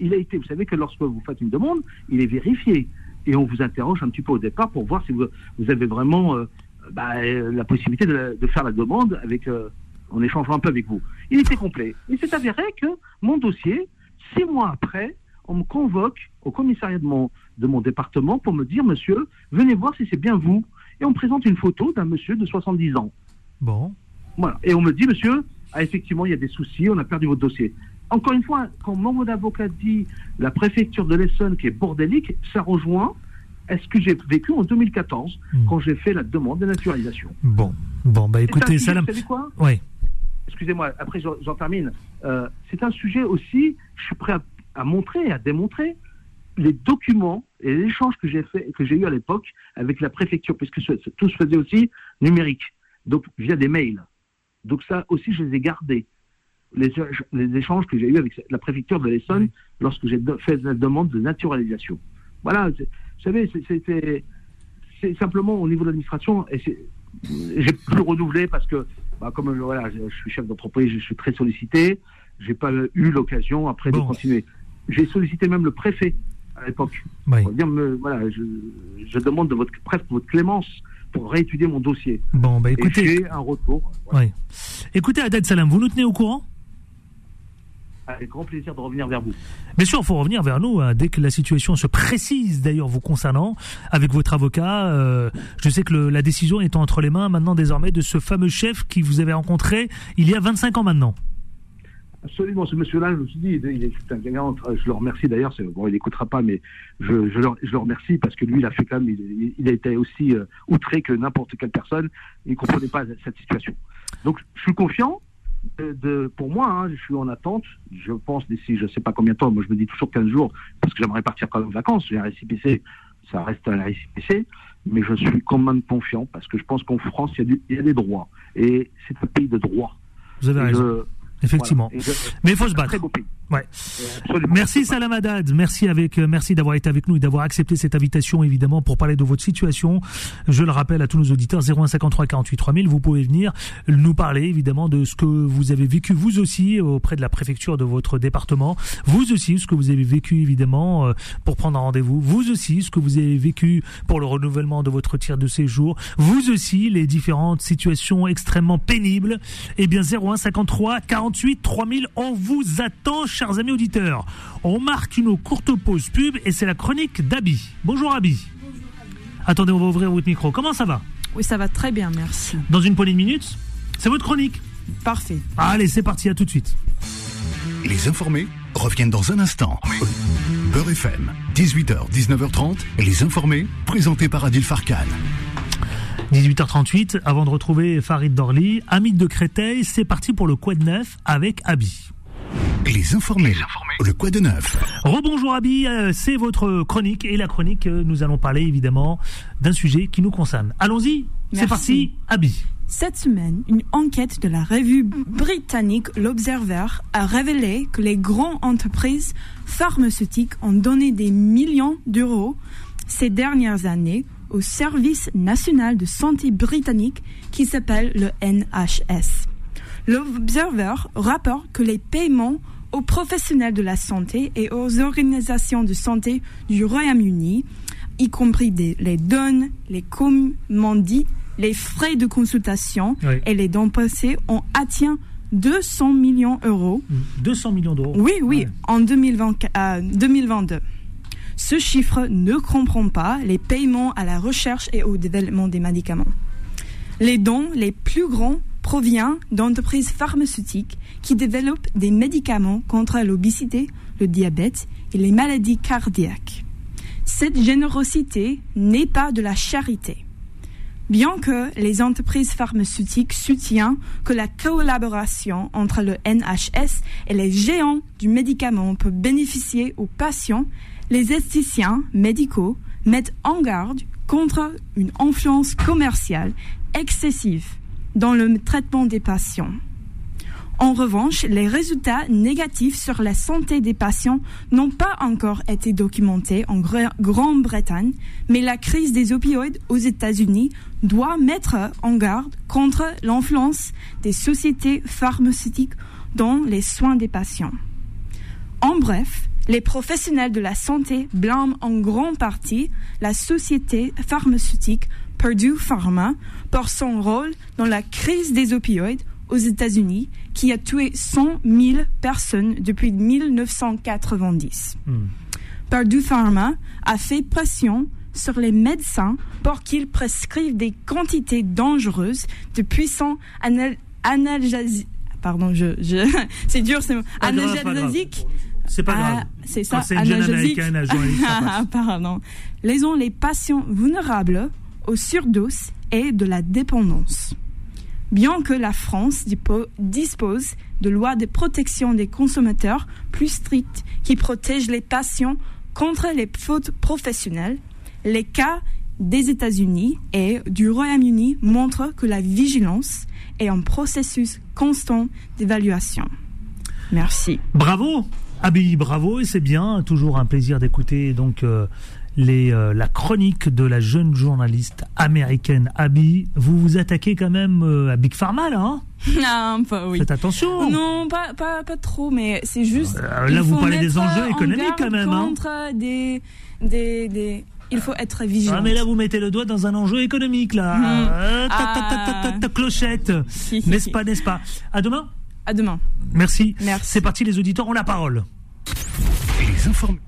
Il a été, vous savez que lorsque vous faites une demande, il est vérifié et on vous interroge un petit peu au départ pour voir si vous, vous avez vraiment euh, bah, la possibilité de, de, faire la demande avec, euh, en échangeant un peu avec vous. Il était complet. Il s'est avéré que mon dossier, six mois après, on me convoque au commissariat de mon, de mon département pour me dire, monsieur, venez voir si c'est bien vous. Et on me présente une photo d'un monsieur de 70 ans. Bon. Voilà. Et on me dit, monsieur, ah, effectivement, il y a des soucis, on a perdu votre dossier. Encore une fois, quand mon avocat dit la préfecture de l'Essonne qui est bordélique, ça rejoint est ce que j'ai vécu en 2014 Hmm. quand j'ai fait la demande de naturalisation. Bon. Bon, bah écoutez, sujet, Salam. Vous savez quoi? Oui. Excusez-moi, après j'en termine. Euh, c'est un sujet aussi, je suis prêt à, à montrer et à démontrer les documents et les échanges que j'ai fait, que j'ai eu à l'époque avec la préfecture, puisque ce- ce- tout se faisait aussi numérique, donc via des mails. Donc ça aussi, je les ai gardés. Les, éch- les échanges que j'ai eu avec la préfecture de l'Essonne lorsque j'ai fait la demande de naturalisation. Voilà, vous savez, c'était simplement au niveau de l'administration, et j'ai pu renouveler parce que, bah, comme euh, voilà, je, je suis chef d'entreprise, je suis très sollicité, j'ai pas eu l'occasion après Bon. de continuer. J'ai sollicité même le préfet à l'époque Oui. pour dire, me- voilà, je, je demande de votre, presque votre clémence pour réétudier mon dossier. Bon, bah Et écoutez. j'ai un retour. Voilà. Oui. Écoutez, Adad Salam, vous nous tenez au courant? Avec grand plaisir de revenir vers vous. Bien sûr, il faut revenir vers nous hein, dès que la situation se précise d'ailleurs vous concernant avec votre avocat. euh, je sais que le- la décision est entre les mains maintenant désormais de ce fameux chef qui vous avez rencontré il y a 25 ans maintenant. Absolument, ce monsieur-là, je me suis dit, il est, un gagnant. Je le remercie d'ailleurs. Bon, il n'écoutera pas, mais je, je, le, je le remercie parce que lui, il a fait quand même, il, il a été aussi euh, outré que n'importe quelle personne. Il ne comprenait pas cette situation. Donc, je suis confiant. De, de- pour moi, hein, je suis en attente. Je pense d'ici, je ne sais pas combien de temps. Moi, je me dis toujours 15 jours parce que j'aimerais partir quand même en vacances. J'ai un récipicé, ça reste un récipicé. Mais je suis quand même confiant parce que je pense qu'en France, il y, a du- il y a des droits. Et c'est un pays de droit. Vous avez Et raison, je- effectivement. voilà. Et je- Mais il faut se battre. Ouais. Absolument. Merci Salam Haddad, merci avec, euh, merci d'avoir été avec nous et d'avoir accepté cette invitation évidemment pour parler de votre situation. Je le rappelle à tous nos auditeurs 0153 48 3000, vous pouvez venir nous parler évidemment de ce que vous avez vécu vous aussi auprès de la préfecture de votre département, vous aussi ce que vous avez vécu évidemment euh, pour prendre un rendez-vous, vous aussi ce que vous avez vécu pour le renouvellement de votre tir de séjour, vous aussi les différentes situations extrêmement pénibles. Eh bien 0153 48 3000, on vous attend chers amis auditeurs. On marque une courte pause pub et c'est la chronique d'Abi. Bonjour Abi. Attendez, on va ouvrir votre micro. Comment ça va? Oui, ça va très bien, merci. Dans une poignée de minutes C'est votre chronique. Parfait. Allez, c'est parti, à tout de suite. Les informés reviennent dans un instant. Beurre FM, 18h, 19h30, les informés, présentés par Adil Farkan. 18h38, avant de retrouver Farid Dorli, Amit de Créteil, c'est parti pour le Quad Neuf avec Abi. Les informés, le quoi de neuf Rebonjour Abi, euh, c'est votre chronique et la chronique, euh, nous allons parler évidemment d'un sujet qui nous concerne. Allons-y, c'est parti, Abi. Cette semaine, une enquête de la revue britannique L'Observer a révélé que les grandes entreprises pharmaceutiques ont donné des millions d'euros ces dernières années au service national de santé britannique qui s'appelle le NHS. L'Observer rapporte que les paiements aux professionnels de la santé et aux organisations de santé du Royaume-Uni, y compris des- les dons, les commandits, les frais de consultation Oui. et les dons passés, ont atteint 200 millions d'euros 200 millions d'euros. oui, oui, Ouais. en 2020, euh, 2022. Ce chiffre ne comprend pas les paiements à la recherche et au développement des médicaments. Les dons les plus grands proviennent d'entreprises pharmaceutiques qui développent des médicaments contre l'obésité, le diabète et les maladies cardiaques. Cette générosité n'est pas de la charité. Bien que les entreprises pharmaceutiques soutiennent que la collaboration entre le NHS et les géants du médicament peut bénéficier aux patients, les esthéticiens médicaux mettent en garde contre une influence commerciale excessive dans le traitement des patients. En revanche, les résultats négatifs sur la santé des patients n'ont pas encore été documentés en Grande-Bretagne, mais la crise des opioïdes aux États-Unis doit mettre en garde contre l'influence des sociétés pharmaceutiques dans les soins des patients. En bref, les professionnels de la santé blâment en grande partie la société pharmaceutique Purdue Pharma pour son rôle dans la crise des opioïdes aux États-Unis qui a tué 100 000 personnes depuis 1990. Hmm. Purdue Pharma a fait pression sur les médecins pour qu'ils prescrivent des quantités dangereuses de puissants analgésiques. Pardon, je, (laughs) c'est dur, c'est analgésiques c'est pas grave. Ah, c'est ça, c'est une (laughs) Pardon. ont les patients vulnérables aux surdoses et de la dépendance. Bien que la France dispose de lois de protection des consommateurs plus strictes qui protègent les patients contre les fautes professionnelles, les cas des États-Unis et du Royaume-Uni montrent que la vigilance est un processus constant d'évaluation. Merci. Bravo Abby, bravo et c'est bien, toujours un plaisir d'écouter donc euh, les, euh, la chronique de la jeune journaliste américaine Abby. Vous vous attaquez quand même euh, à Big Pharma là, hein? (laughs) Non, pas oui. Faites attention. Non, pas, pas, pas trop, mais c'est juste. là, vous parlez des enjeux économiques quand même. Hein. Contre des, des, des, il faut être vigilant. Ah, mais là, vous mettez le doigt dans un enjeu économique, là. Hmm. ta, ta, clochette. (laughs) n'est-ce pas, n'est-ce pas? À demain à demain. Merci. Merci. C'est parti, les auditeurs ont la parole. Les informés.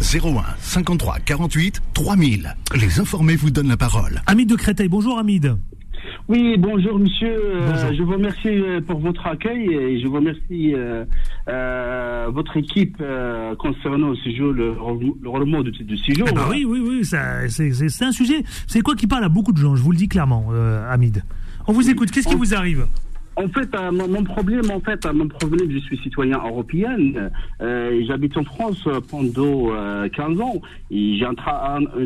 01 53 48 3000. Les informés vous donnent la parole. Hamid de Créteil, bonjour Hamid. Oui, bonjour monsieur. Euh, je vous remercie euh, pour votre accueil et je vous remercie euh, votre équipe concernant ce jour, le, le de, de ce jour. Eh ben oui, oui, oui, c'est un sujet. C'est quoi qui parle à beaucoup de gens, je vous le dis clairement, Hamid. On vous écoute. Qu'est-ce qui vous arrive? En fait, euh, mon, problème, en fait, euh, mon problème, je suis citoyen européen. Euh, J'habite en France pendant 15 ans et j'ai un,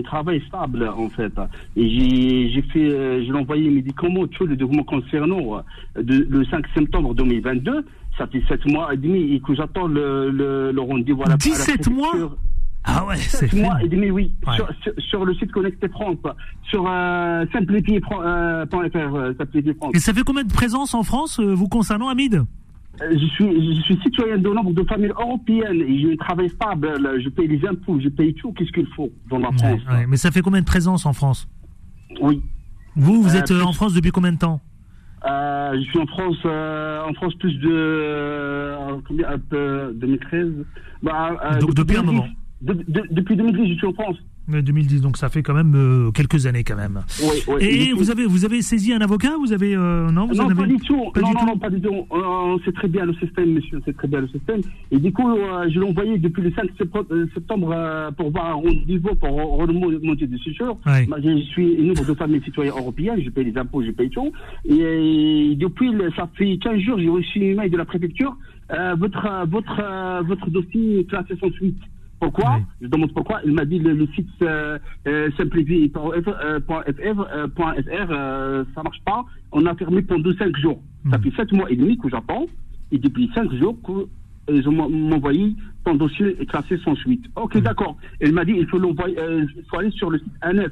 travail stable, en fait. Et j'ai fait, j'ai envoyé mes médicaments, tous les documents concernant le 5 septembre 2022. Ça fait 7 mois et demi et que j'attends le, le, rendez-vous à la 17 mois? Ah ouais, c'est mois et demi, oui. Sur, sur, le site Connecté France, sur euh, simplifié.fr, euh, euh, Et ça fait combien de présence en France, euh, vous concernant, Hamid? Euh, je suis, je suis citoyen de nombre de familles européennes et j'ai un travail stable. Je paye les impôts, je paye tout. Qu'est-ce qu'il faut dans la France Mais ça fait combien de présence en France? Oui. Vous, vous êtes en France depuis combien de temps? Euh, je suis en France, en France plus de combien, 2013. Bah, Donc depuis un moment depuis 2010, je suis en France. Mais 2010, donc ça fait quand même euh, quelques années quand même. Oui, oui, et vous avez, vous avez saisi un avocat Vous avez euh, non, vous non pas du tout. non, non, non, pas du tout. On sait très bien le système, monsieur. C'est très bien le système. Et du coup, euh, je l'ai envoyé depuis le 5 septembre pour voir un rendez-vous pour remonter de séjour. Ouais. je suis une de familles citoyennes européennes. Je paye les impôts, je paye tout. Et, depuis, ça fait 15 jours, j'ai reçu une mail de la préfecture. votre, votre, votre dossier classé sans suite. Pourquoi Je demande pourquoi. Il m'a dit le, le site euh, euh, simplifié.fr, euh, ça marche pas. On a fermé pendant 5 jours. Ça hmm. fait 7 mois et demi que j'attends. Et depuis 5 jours qu'ils ont m'envoyé ton dossier est classé sans suite. Ok, hmm. d'accord. Il m'a dit il faut l'envoyer, il faut aller sur le site ANF.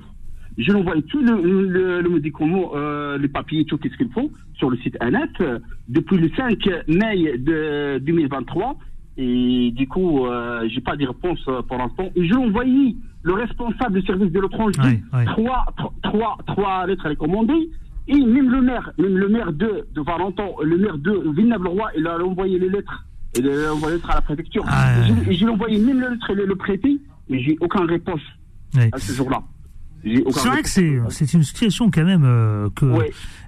Je l'envoie tout le, le, le médicament, les papiers, tout ce qu'il faut sur le site ANF. Depuis le 5 mai de 2023, et du coup, euh, j'ai pas de réponse euh, pour l'instant. Et je envoyé le responsable du service de l'étranger, trois, trois, trois lettres à les commander. Et même le maire, même le maire de, de Valentin, le maire de Villeneuve-le-Roi, il a envoyé les lettres. Il a envoyé les lettres à la préfecture. Ah, et j'ai envoyé même les lettres et le, le préfet, mais j'ai aucune réponse à ce jour-là. C'est vrai que c'est une situation quand même euh, que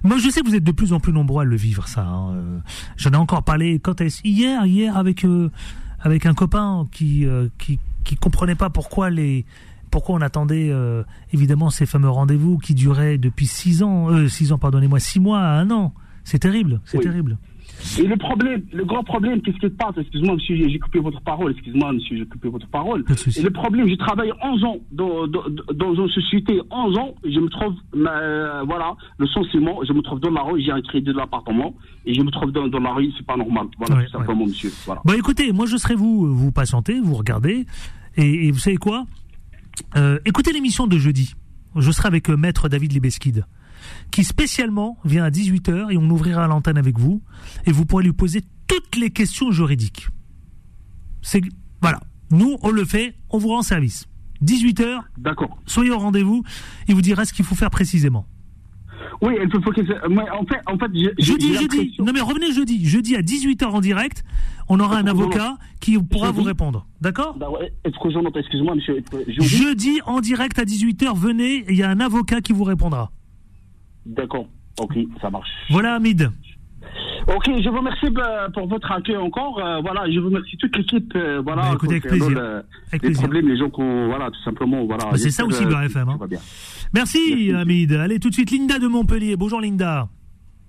moi je sais que vous êtes de plus en plus nombreux à le vivre ça. Hein, euh. J'en ai encore parlé quand hier hier avec euh, avec un copain qui qui qui comprenait pas pourquoi les pourquoi on attendait évidemment ces fameux rendez-vous qui duraient depuis six ans six ans pardonnez-moi six mois à un an. C'est terrible, c'est terrible. Et le problème, le grand problème, qu'est-ce qui se passe? Excuse-moi, monsieur, j'ai coupé votre parole. Excuse-moi, monsieur, j'ai coupé votre parole. Et le problème, j'ai travaillé 11 ans dans, dans, dans, une société, 11 ans, je me trouve, euh, voilà, le sentiment, je me trouve dans la rue, j'ai un crédit de l'appartement, et je me trouve dans, dans la rue, c'est pas normal. Voilà, tout simplement, monsieur. Voilà. Bon, écoutez, moi, je serai vous, vous patientez, vous regardez, et, vous savez quoi? Euh, Écoutez l'émission de jeudi. Je serai avec euh, Maître David Libeskid qui spécialement vient à 18h et on ouvrira l'antenne avec vous et vous pourrez lui poser toutes les questions juridiques. C'est voilà, nous on le fait, on vous rend service. 18h. D'accord. Soyez au rendez-vous, il vous dira ce qu'il faut faire précisément. Oui, elle peut En fait, en fait jeudi, jeudi. Non mais revenez jeudi. Jeudi à 18h en direct, on aura un avocat qui pourra vous répondre. D'accord bah Excusez-moi, monsieur. Jeudi en direct à 18h, venez, il y a un avocat qui vous répondra. D'accord. Ok, ça marche. Voilà, Hamid. Ok, je vous remercie bah, pour votre accueil encore. Euh, voilà, je vous remercie toute l'équipe. Euh, voilà, bah, écoutez, avec plaisir. avec les problèmes, les gens qu'on, voilà, tout simplement, voilà. Bah, c'est ça aussi, le FM. Hein. Merci, Hamid. Allez, tout de suite, Linda de Montpellier. Bonjour, Linda.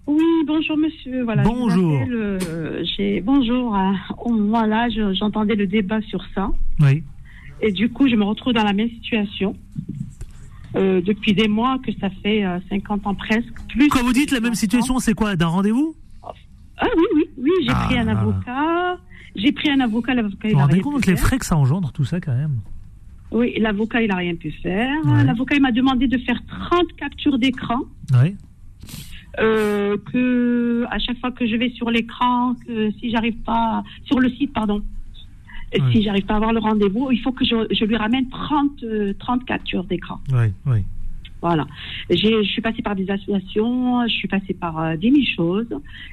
Oui, bonjour monsieur. Voilà, bonjour. j'ai bonjour. voilà, j'entendais le débat sur ça. Oui. Et du coup, je me retrouve dans la même situation. Euh, depuis des mois, que ça fait 50 euh, ans presque. Plus Quand vous dites la même situation, c'est quoi D'un rendez-vous? Ah oui, oui, oui, j'ai ah pris un avocat. J'ai pris un avocat, l'avocat il a rien compte les frais que ça engendre, tout ça quand même? Oui, l'avocat il a rien pu faire. L'avocat il m'a demandé de faire 30 captures d'écran. Oui. Euh, que à chaque fois que je vais sur l'écran, que si j'arrive pas sur le site, pardon, si j'arrive pas à avoir le rendez-vous, il faut que je, lui ramène 30, 30 euh, captures d'écran. Oui, oui. Voilà. Je suis passée par des associations, je suis passée par euh, des mille choses,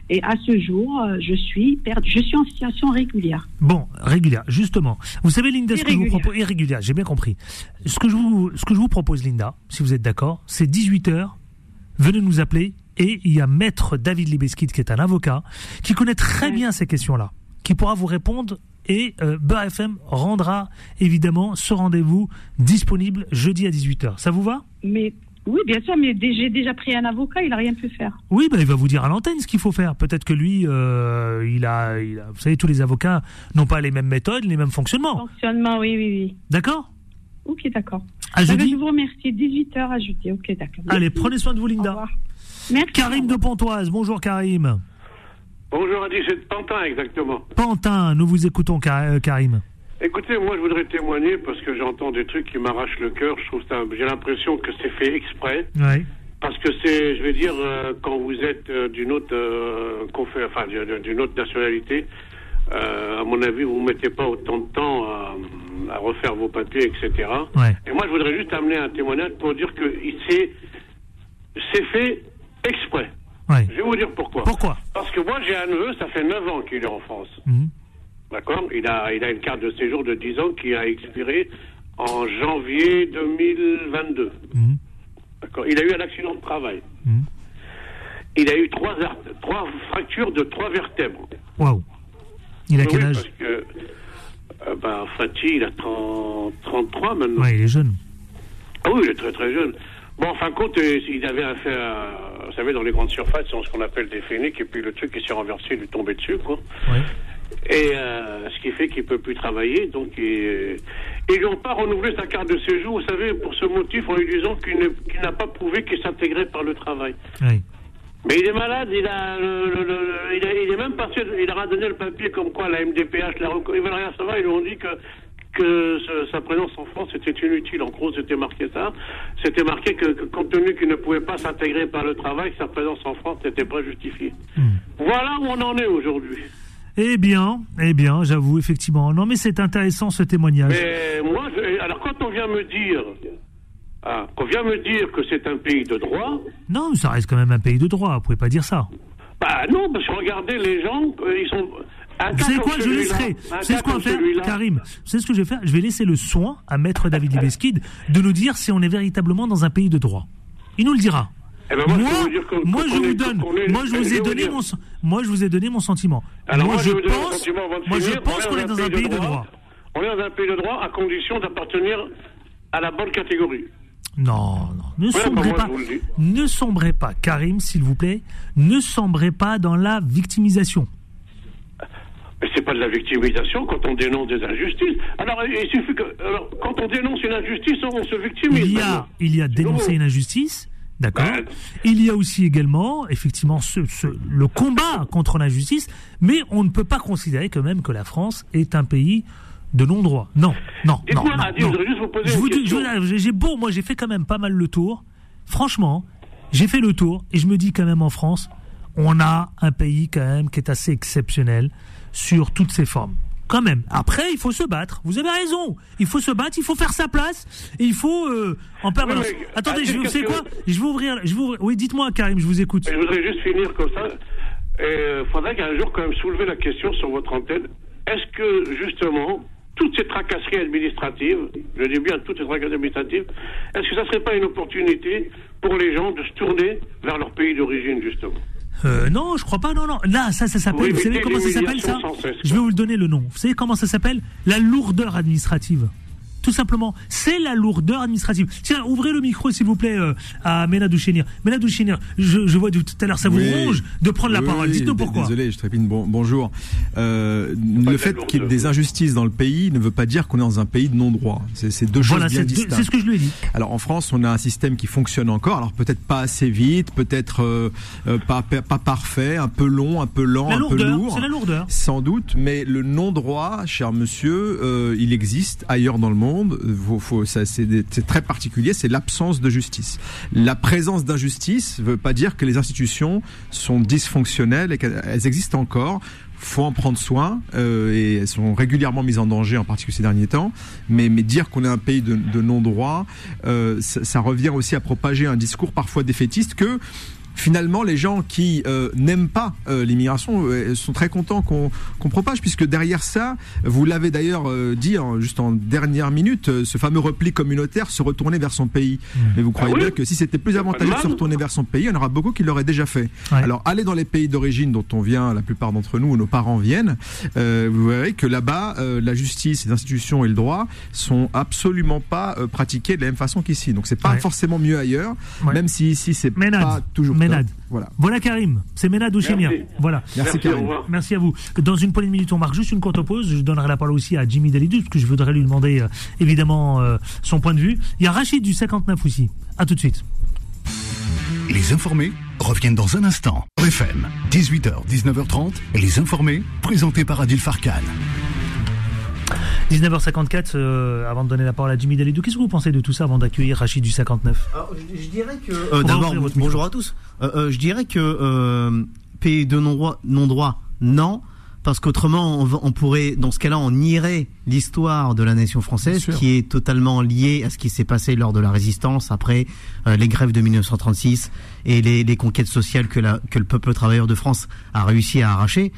et à ce jour, euh, je suis perdue. Je suis en situation régulière. Bon, régulière, justement. Vous savez, Linda, ce que je vous propose, irrégulière, j'ai bien compris. Ce que je vous, ce que je vous propose, Linda, si vous êtes d'accord, c'est 18 h Venez nous appeler et il y a Maître David Libeskid, qui est un avocat, qui connaît très bien ces questions-là, qui pourra vous répondre et euh, FM rendra évidemment ce rendez-vous disponible jeudi à 18h. Ça vous va? Mais oui, bien sûr, mais j'ai déjà pris un avocat, il n'a rien pu faire. Oui, ben, il va vous dire à l'antenne ce qu'il faut faire. Peut-être que lui, euh, il, a, Vous savez, tous les avocats n'ont pas les mêmes méthodes, les mêmes fonctionnements. Fonctionnement, oui, oui, oui. D'accord? Ok, d'accord. À jeudi Je vous remercie. 18h à jeudi. Ok, d'accord. Allez, prenez soin de vous, Linda. Au revoir. Merci. Karim de Pontoise. Bonjour, Karim. Bonjour Adi, c'est Pantin exactement. Pantin, nous vous écoutons euh, Karim. Écoutez, moi je voudrais témoigner parce que j'entends des trucs qui m'arrachent le cœur. Je trouve ça, j'ai l'impression que c'est fait exprès. Oui. Parce que c'est, je veux dire, euh, quand vous êtes euh, d'une autre, enfin d'une autre nationalité, à mon avis, vous ne mettez pas autant de temps à, refaire vos papiers, etc. Ouais. Et moi, je voudrais juste amener un témoignage pour dire que c'est fait exprès. Je vais vous dire pourquoi. Pourquoi Parce que moi, j'ai un neveu, ça fait 9 ans qu'il est en France. Mhm. D'accord il a, il a une carte de séjour de 10 ans qui a expiré en janvier 2022. Mhm. D'accord Il a eu un accident de travail. Mhm. Il a eu trois, trois fractures de trois vertèbres. Waouh Il a quel âge Parce que euh, ben, Fatih, il a 30, 33 maintenant. Ouais, il est jeune. Ah oui, il est très très jeune. Bon, en fin de compte, euh, il avait affaire, vous savez, dans les grandes surfaces, c'est ce qu'on appelle des phéniques, et puis le truc qui s'est renversé, lui tombé dessus, quoi. Et euh, ce qui fait qu'il peut plus travailler, donc il, ils n'ont pas renouvelé sa carte de séjour, vous savez, pour ce motif, en lui disant qu'il n'a pas prouvé qu'il s'intégrait par le travail. Mais il est malade, il a, il, il est même passé, il a donné le papier comme quoi la MDPH, la, ils veulent rien savoir, ils lui ont dit que que sa présence en France était inutile. En gros, c'était marqué ça. C'était marqué que, compte tenu qu'il ne pouvait pas s'intégrer par le travail, sa présence en France n'était pas justifiée. Hmm. Voilà où on en est aujourd'hui. Eh bien, eh bien, j'avoue, effectivement. Non, mais c'est intéressant ce témoignage. Mais moi, alors quand on vient me dire, ah, qu'on vient me dire que c'est un pays de droit. Non, mais ça reste quand même un pays de droit. Vous pouvez pas dire ça. Bah non, parce que regardez les gens, euh, ils sont vous savez quoi, je laisserai. C'est ce qu'on va faire, Karim. C'est ce que je vais faire. Je vais laisser le soin à Maître David Libeskid de nous dire si on est véritablement dans un pays de droit. Il nous le dira. Eh ben, moi, je, vous donne, moi je vous ai donné mon, moi je vous ai donné mon sentiment. moi, je pense, moi je pense qu'on est dans un pays de droit. On est dans un pays de droit à condition d'appartenir à la bonne catégorie. Non, non. Ne sombrez pas, ne sombrez pas, Karim, s'il vous plaît, ne sombrez pas dans la victimisation. C'est pas de la victimisation quand on dénonce des injustices. Alors, il suffit que, alors, quand on dénonce une injustice, on se victimise. Il y a, il y a dénoncé une injustice, d'accord. Il y a aussi également, effectivement, ce, ce, le combat contre l'injustice, mais on ne peut pas considérer quand même que la France est un pays de non-droit. Non, non, non. non, non. je voudrais juste vous poser Je une vous question. vous- j'ai beau, moi j'ai fait quand même pas mal le tour. Franchement, j'ai fait le tour et je me dis quand même en France, on a un pays quand même qui est assez exceptionnel sur toutes ses formes. Quand même. Après, il faut se battre. Vous avez raison. Il faut se battre. Il faut faire sa place. Et il faut euh, en permanence. Oui, Attendez, je, vous savez quoi? Je vais ouvrir. Je ouvrir- Oui, dites-moi, Karim. Je vous écoute. Je voudrais juste finir comme ça. Il faudrait qu'un jour, quand même, soulever la question sur votre antenne. Est-ce que, justement, toutes ces tracasseries administratives, je dis bien toutes ces tracasseries administratives, est-ce que ça serait pas une opportunité pour les gens de se tourner vers leur pays d'origine, justement? Euh, non, je crois pas. Non, non. Là, ça, ça s'appelle. Oui, vous savez comment ça s'appelle ça? Je vais vous le donner le nom. Vous savez comment ça s'appelle? La lourdeur administrative. Tout simplement, c'est la lourdeur administrative. Tiens, ouvrez le micro, s'il vous plaît, euh, à Ménadou Chénir. Ménadou Chénir, je, je vois tout à l'heure, ça vous Oui. ronge de prendre la Oui, parole. Dites-nous pourquoi. Désolé, je trépine. Bon, bonjour. Euh, le fait qu'il y ait des injustices dans le pays ne veut pas dire qu'on est dans un pays de non-droit. C'est deux Voilà, choses bien distinctes. c'est ce que je lui ai dit. Alors en France, on a un système qui fonctionne encore. Alors peut-être pas assez vite, peut-être euh, pas, pas pas parfait, un peu long, un peu lent, La un peu lourdeur, lourd. c'est la lourdeur. Sans doute, mais le non-droit, cher monsieur, euh, il existe ailleurs dans le monde. Euh, c'est, très particulier, c'est l'absence de justice. La présence d'injustice ne veut pas dire que les institutions sont dysfonctionnelles et qu'elles elles existent encore. faut en prendre soin euh, et elles sont régulièrement mises en danger, en particulier ces derniers temps. Mais, dire qu'on est un pays de, de non-droit, euh, ça, ça revient aussi à propager un discours parfois défaitiste que finalement, les gens qui euh, n'aiment pas euh, l'immigration euh, sont très contents qu'on qu'on propage, puisque derrière ça, vous l'avez d'ailleurs euh, dit en- juste en dernière minute, euh, ce fameux repli communautaire se retourner vers son pays. Mais vous croyez Ah oui bien que si c'était plus avantageux de se retourner vers son pays, il y en aura beaucoup qui l'auraient déjà fait. Ouais. Alors, allez dans les pays d'origine dont on vient, la plupart d'entre nous, où nos parents viennent, euh, vous verrez que là-bas, euh, la justice, les institutions et le droit sont absolument pas euh, pratiqués de la même façon qu'ici. Donc, c'est pas Ouais. forcément mieux ailleurs, Ouais. même si ici c'est pas toujours Ménade. Voilà. Voilà Karim, c'est Ménade ou. Merci. Voilà. Merci, Karim. Merci à vous. Dans une poignée de minutes, on marque juste une courte pause. Je donnerai la parole aussi à Jimmy Dalidou, parce que je voudrais lui demander euh, évidemment euh, son point de vue. Il y a Rachid du 59 aussi. À tout de suite. Les informés reviennent dans un instant. FM, 18h, 19h30, les informés, présentés par Adil Farkan. 19h54, euh, avant de donner la parole à Jimmy Dalidou, qu'est-ce que vous pensez de tout ça avant d'accueillir Rachid du 59 Alors, je, je dirais que. Euh, D'abord, bonjour à tous. Euh, euh, je dirais que euh, pays de non-droit, non-droit, non. Parce qu'autrement, on, pourrait, dans ce cas-là, on nierait l'histoire de la nation française, qui est totalement liée à ce qui s'est passé lors de la résistance, après euh, les grèves de 1936 et les, les conquêtes sociales que, la, que le peuple travailleur de France a réussi à arracher.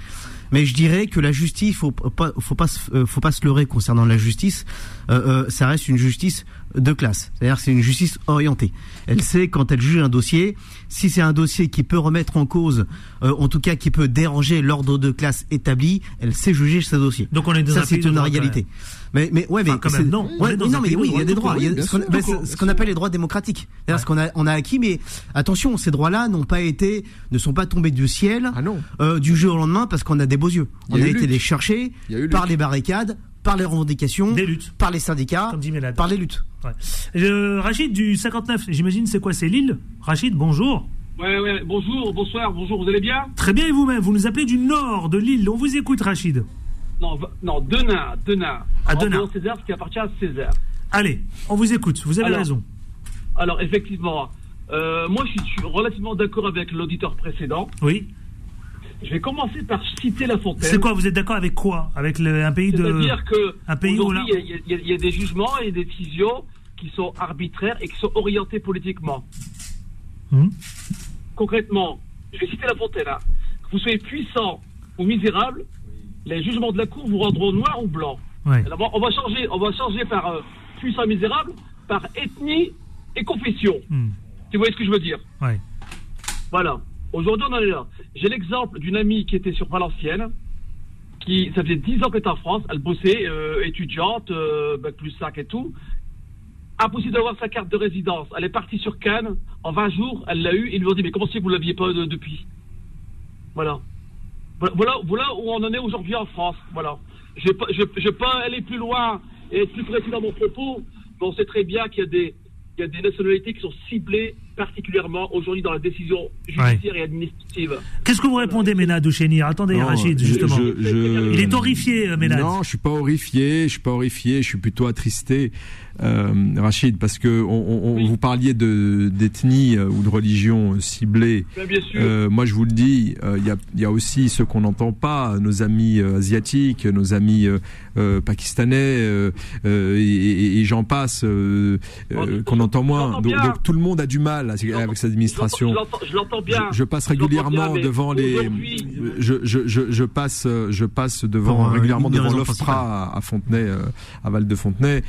Mais je dirais que la justice, faut pas, faut pas, se- euh, faut pas se leurrer concernant la justice. Euh, euh, ça reste une justice de classe. C'est-à-dire, c'est une justice orientée. Elle sait quand elle juge un dossier, si c'est un dossier qui peut remettre en cause, euh, en tout cas qui peut déranger l'ordre de classe établi, elle sait juger ce dossier. Donc on est dans ça, c'est une réalité. Mais, mais ouais, mais Enfin, quand c'est- même, non. Ouais, non, mais oui, il y a des droit, droits. Oui, ce qu'on bah, ce qu'on appelle les droits démocratiques. C'est-à-dire ce qu'on a, on a acquis, mais attention, ces droits-là n'ont pas été, ne sont pas tombés du ciel Ah non. euh, du jour au lendemain parce qu'on a des beaux yeux. On a été les chercher par les barricades, par les revendications, Des luttes. par les syndicats, Comme dit Ménade. par les luttes. Ouais. Euh, Rachid du 59, j'imagine c'est quoi? C'est Lille? Rachid, bonjour. Ouais, ouais, bonjour, bonsoir, bonjour, vous allez bien? Très bien et vous-même, vous nous appelez du nord de Lille. On vous écoute Rachid. Non, non, Denain, Denain. Ah, En Denain. dehors de César, ce qui appartient à César. Allez, on vous écoute, vous avez Alors, raison. Alors, effectivement, euh, moi, je suis, relativement d'accord avec l'auditeur précédent. Oui. Je vais commencer par citer La Fontaine. C'est quoi Vous êtes d'accord avec quoi? Avec le- un pays de. C'est-à-dire que un pays où là- il y, a- il y a- il y a des jugements et des décisions qui sont arbitraires et qui sont orientés politiquement. Hmm Concrètement, je vais citer La Fontaine. hein. Que vous soyez puissant ou misérable, les jugements de la Cour vous rendront noir ou blanc. Ouais. Alors, on va changer, on va changer par euh, puissant misérable, par ethnie et confession. Hmm. Tu vois ce que je veux dire? Ouais. Voilà. Aujourd'hui, on en est là. J'ai l'exemple d'une amie qui était sur Valenciennes, qui, ça faisait 10 ans qu'elle était en France, elle bossait, euh, étudiante, euh, bac plus 5 et tout. Impossible d'avoir sa carte de résidence. Elle est partie sur Cannes. En 20 jours, elle l'a eu. Ils lui ont dit, mais comment c'est que vous ne l'aviez pas euh, depuis? Voilà. Voilà, voilà où on en est aujourd'hui en France. Voilà. Je ne vais pas aller plus loin et être plus précis dans mon propos. Mais on sait très bien qu'il y a des, il y a des nationalités qui sont ciblées particulièrement aujourd'hui dans la décision judiciaire et administrative. Qu'est-ce que vous répondez, Ménad Chénir Attendez, Rachid, justement. Il est horrifié, euh, Ménad. Non, je suis pas horrifié, je suis pas horrifié, je suis plutôt attristé euh, Rachid, parce que on, vous parliez de d'ethnie euh, ou de religion ciblée. Euh, moi, je vous le dis, euh, il y, a, y, a, aussi ceux qu'on n'entend pas, nos amis asiatiques, nos amis pakistanais, et, et j'en passe, qu'on entend moins. Donc, donc, tout le monde a du mal avec cette administration. Je l'entends bien. Je, passe régulièrement devant les. Je, je, je, passe, je passe devant régulièrement devant l'OFPRA à, à Fontenay, à Val de Fontenay,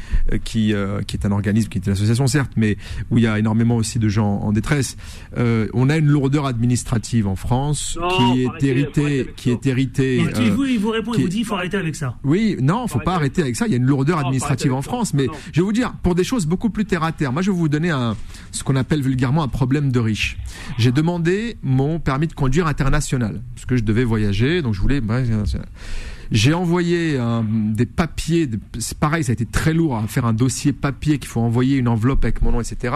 qui euh, qui est un organisme, qui est une association certes, mais où il y a énormément aussi de gens en détresse. Euh, on a une lourdeur administrative en France qui est héritée, qui est héritée. il vous, il vous répond, il vous dit, il faut arrêter avec ça. Oui, non, faut pas arrêter avec ça. Il y a une lourdeur administrative en France, mais je vais vous dire, pour des choses beaucoup plus terre à terre. Moi, je vais vous donner un, ce qu'on appelle vulgairement un problème de riche. J'ai demandé mon permis de conduire international parce que je devais voyager, donc je voulais. J'ai envoyé des papiers, c'est pareil, ça a été très lourd à faire un dossier papier qu'il faut envoyer une enveloppe avec mon nom, etc.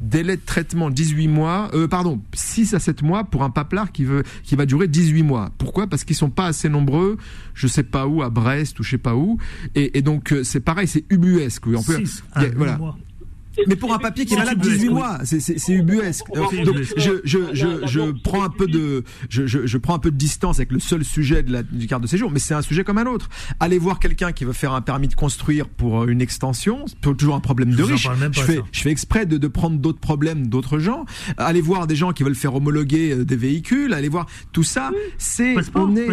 Délai de traitement 18 mois, euh, pardon, 6 à 7 mois pour un paplard qui veut, qui va durer 18 mois. Pourquoi? Parce qu'ils sont pas assez nombreux, je sais pas où, à Brest ou je sais pas où. Et, et donc euh, c'est pareil, c'est ubuesque. On peut, voilà. Mais pour un papier qui est malade 18 mois, c'est ubuesque. Donc je, je, je, je prends un peu de je, je, je, prends un peu de distance avec le seul sujet de la, du carte de séjour, mais c'est un sujet comme un autre. Aller voir quelqu'un qui veut faire un permis de construire pour euh, une extension, c'est toujours un problème de riche. Je fais, je fais exprès de, de prendre d'autres problèmes d'autres gens. Aller voir des gens qui veulent faire homologuer euh, des véhicules, aller voir tout ça, c'est on est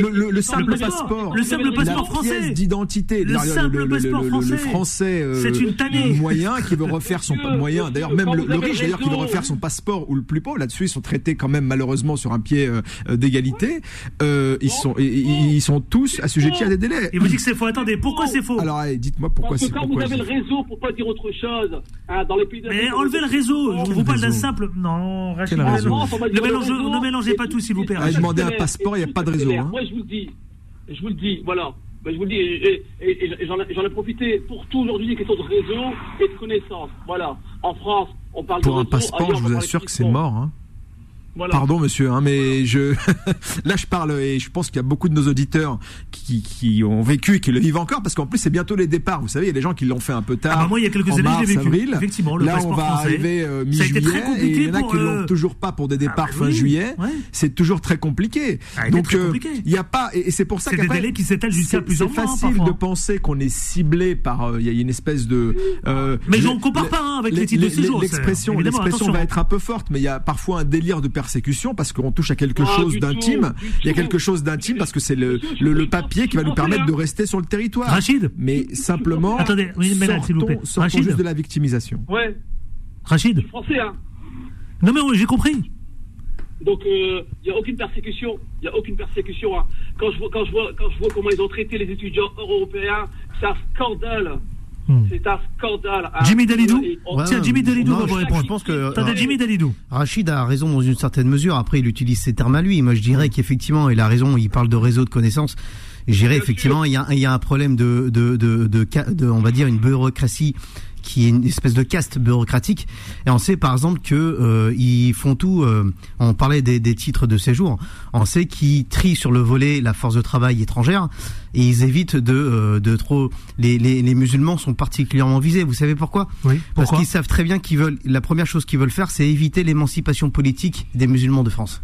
le, le, simple passeport, le simple passeport français. d'identité, le simple passeport français, euh, c'est une tannée. moyen qui veut refaire son moyen. D'ailleurs, même le, riche, d'ailleurs, qui veut refaire son passeport ou le plus pauvre, là-dessus, ils sont traités quand même malheureusement sur un pied euh, euh, d'égalité. Euh, ils sont, ils, sont tous assujettis à des délais. Et vous dites que c'est faux. Attendez, pourquoi c'est faux? Alors, dites-moi pourquoi c'est faux. Quand vous avez le réseau, pour pas dire autre chose, hein, dans les pays. Mais enlevez le réseau. Je vous parle d'un simple. Non, restez Ne mélangez pas tout, s'il vous plaît. Demander un passeport, il n'y a pas de réseau. Hein. Moi, je vous le dis. Je vous le dis. Voilà. Ben, je vous le dis, et, j'en ai, profité pour tout aujourd'hui des questions de réseau et de connaissances. Voilà. En France, on parle de réseau. Pour un passeport, je vous assure que c'est mort. Hein. Pardon, monsieur, hein, mais je (laughs) là je parle et je pense qu'il y a beaucoup de nos auditeurs qui, qui ont vécu et qui le vivent encore parce qu'en plus c'est bientôt les départs. Vous savez, il y a des gens qui l'ont fait un peu tard. Ah bah moi, il y a quelques années, j'ai vécu. Avril. Effectivement, le là, on va arriver euh, mi-juillet et il y en a qui l'ont toujours pas pour des départs ah bah fin juillet. C'est toujours très compliqué. Ah, Donc euh, il n'y a pas et, c'est pour ça c'est des délais qui s'étalent jusqu'à plusieurs mois. C'est facile de penser qu'on est ciblé par. Euh, il y a une espèce de. mais on compare pas hein, avec les titres de séjour. L'expression, l'expression va être un peu forte, mais il y a parfois un délire de persécution parce que on touche à quelque ah, chose d'intime. Il y a quelque chose d'intime parce que c'est le, le, papier qui va nous permettre de rester sur le territoire. Rachid Mais simplement, Attendez, oui, mais là, s'il vous plaît. Rachid. juste de la victimisation. Ouais. Rachid français, hein. Non mais oui, j'ai compris. Donc il euh, n'y a aucune persécution, il y a aucune persécution. Hein. Quand je vois quand je vois quand je vois comment ils ont traité les étudiants européens, c'est un scandale. Hmm. C'est un scandale. Jimmy Dalidou Tiens, Jimmy Dalidou va vous répondre. Je pense que. Attendez, Jimmy Dalidou. Rachid a raison dans une certaine mesure. Après, il utilise ses termes à lui. Moi, je dirais qu'effectivement, il a raison. Il parle de réseau de connaissances. Je dirais effectivement, il y, a, il y a un problème de, de, de, de, de, on va dire, une bureaucratie qui est une espèce de caste bureaucratique. Et on sait par exemple que euh, ils font tout. Euh, on parlait des, des, titres de séjour. On sait qu'ils trient sur le volet la force de travail étrangère et ils évitent de euh, de trop. Les, les, les, musulmans sont particulièrement visés. Vous savez pourquoi? Oui. Parce qu'ils savent très bien qu'ils veulent. La première chose qu'ils veulent faire, c'est éviter l'émancipation politique des musulmans de France.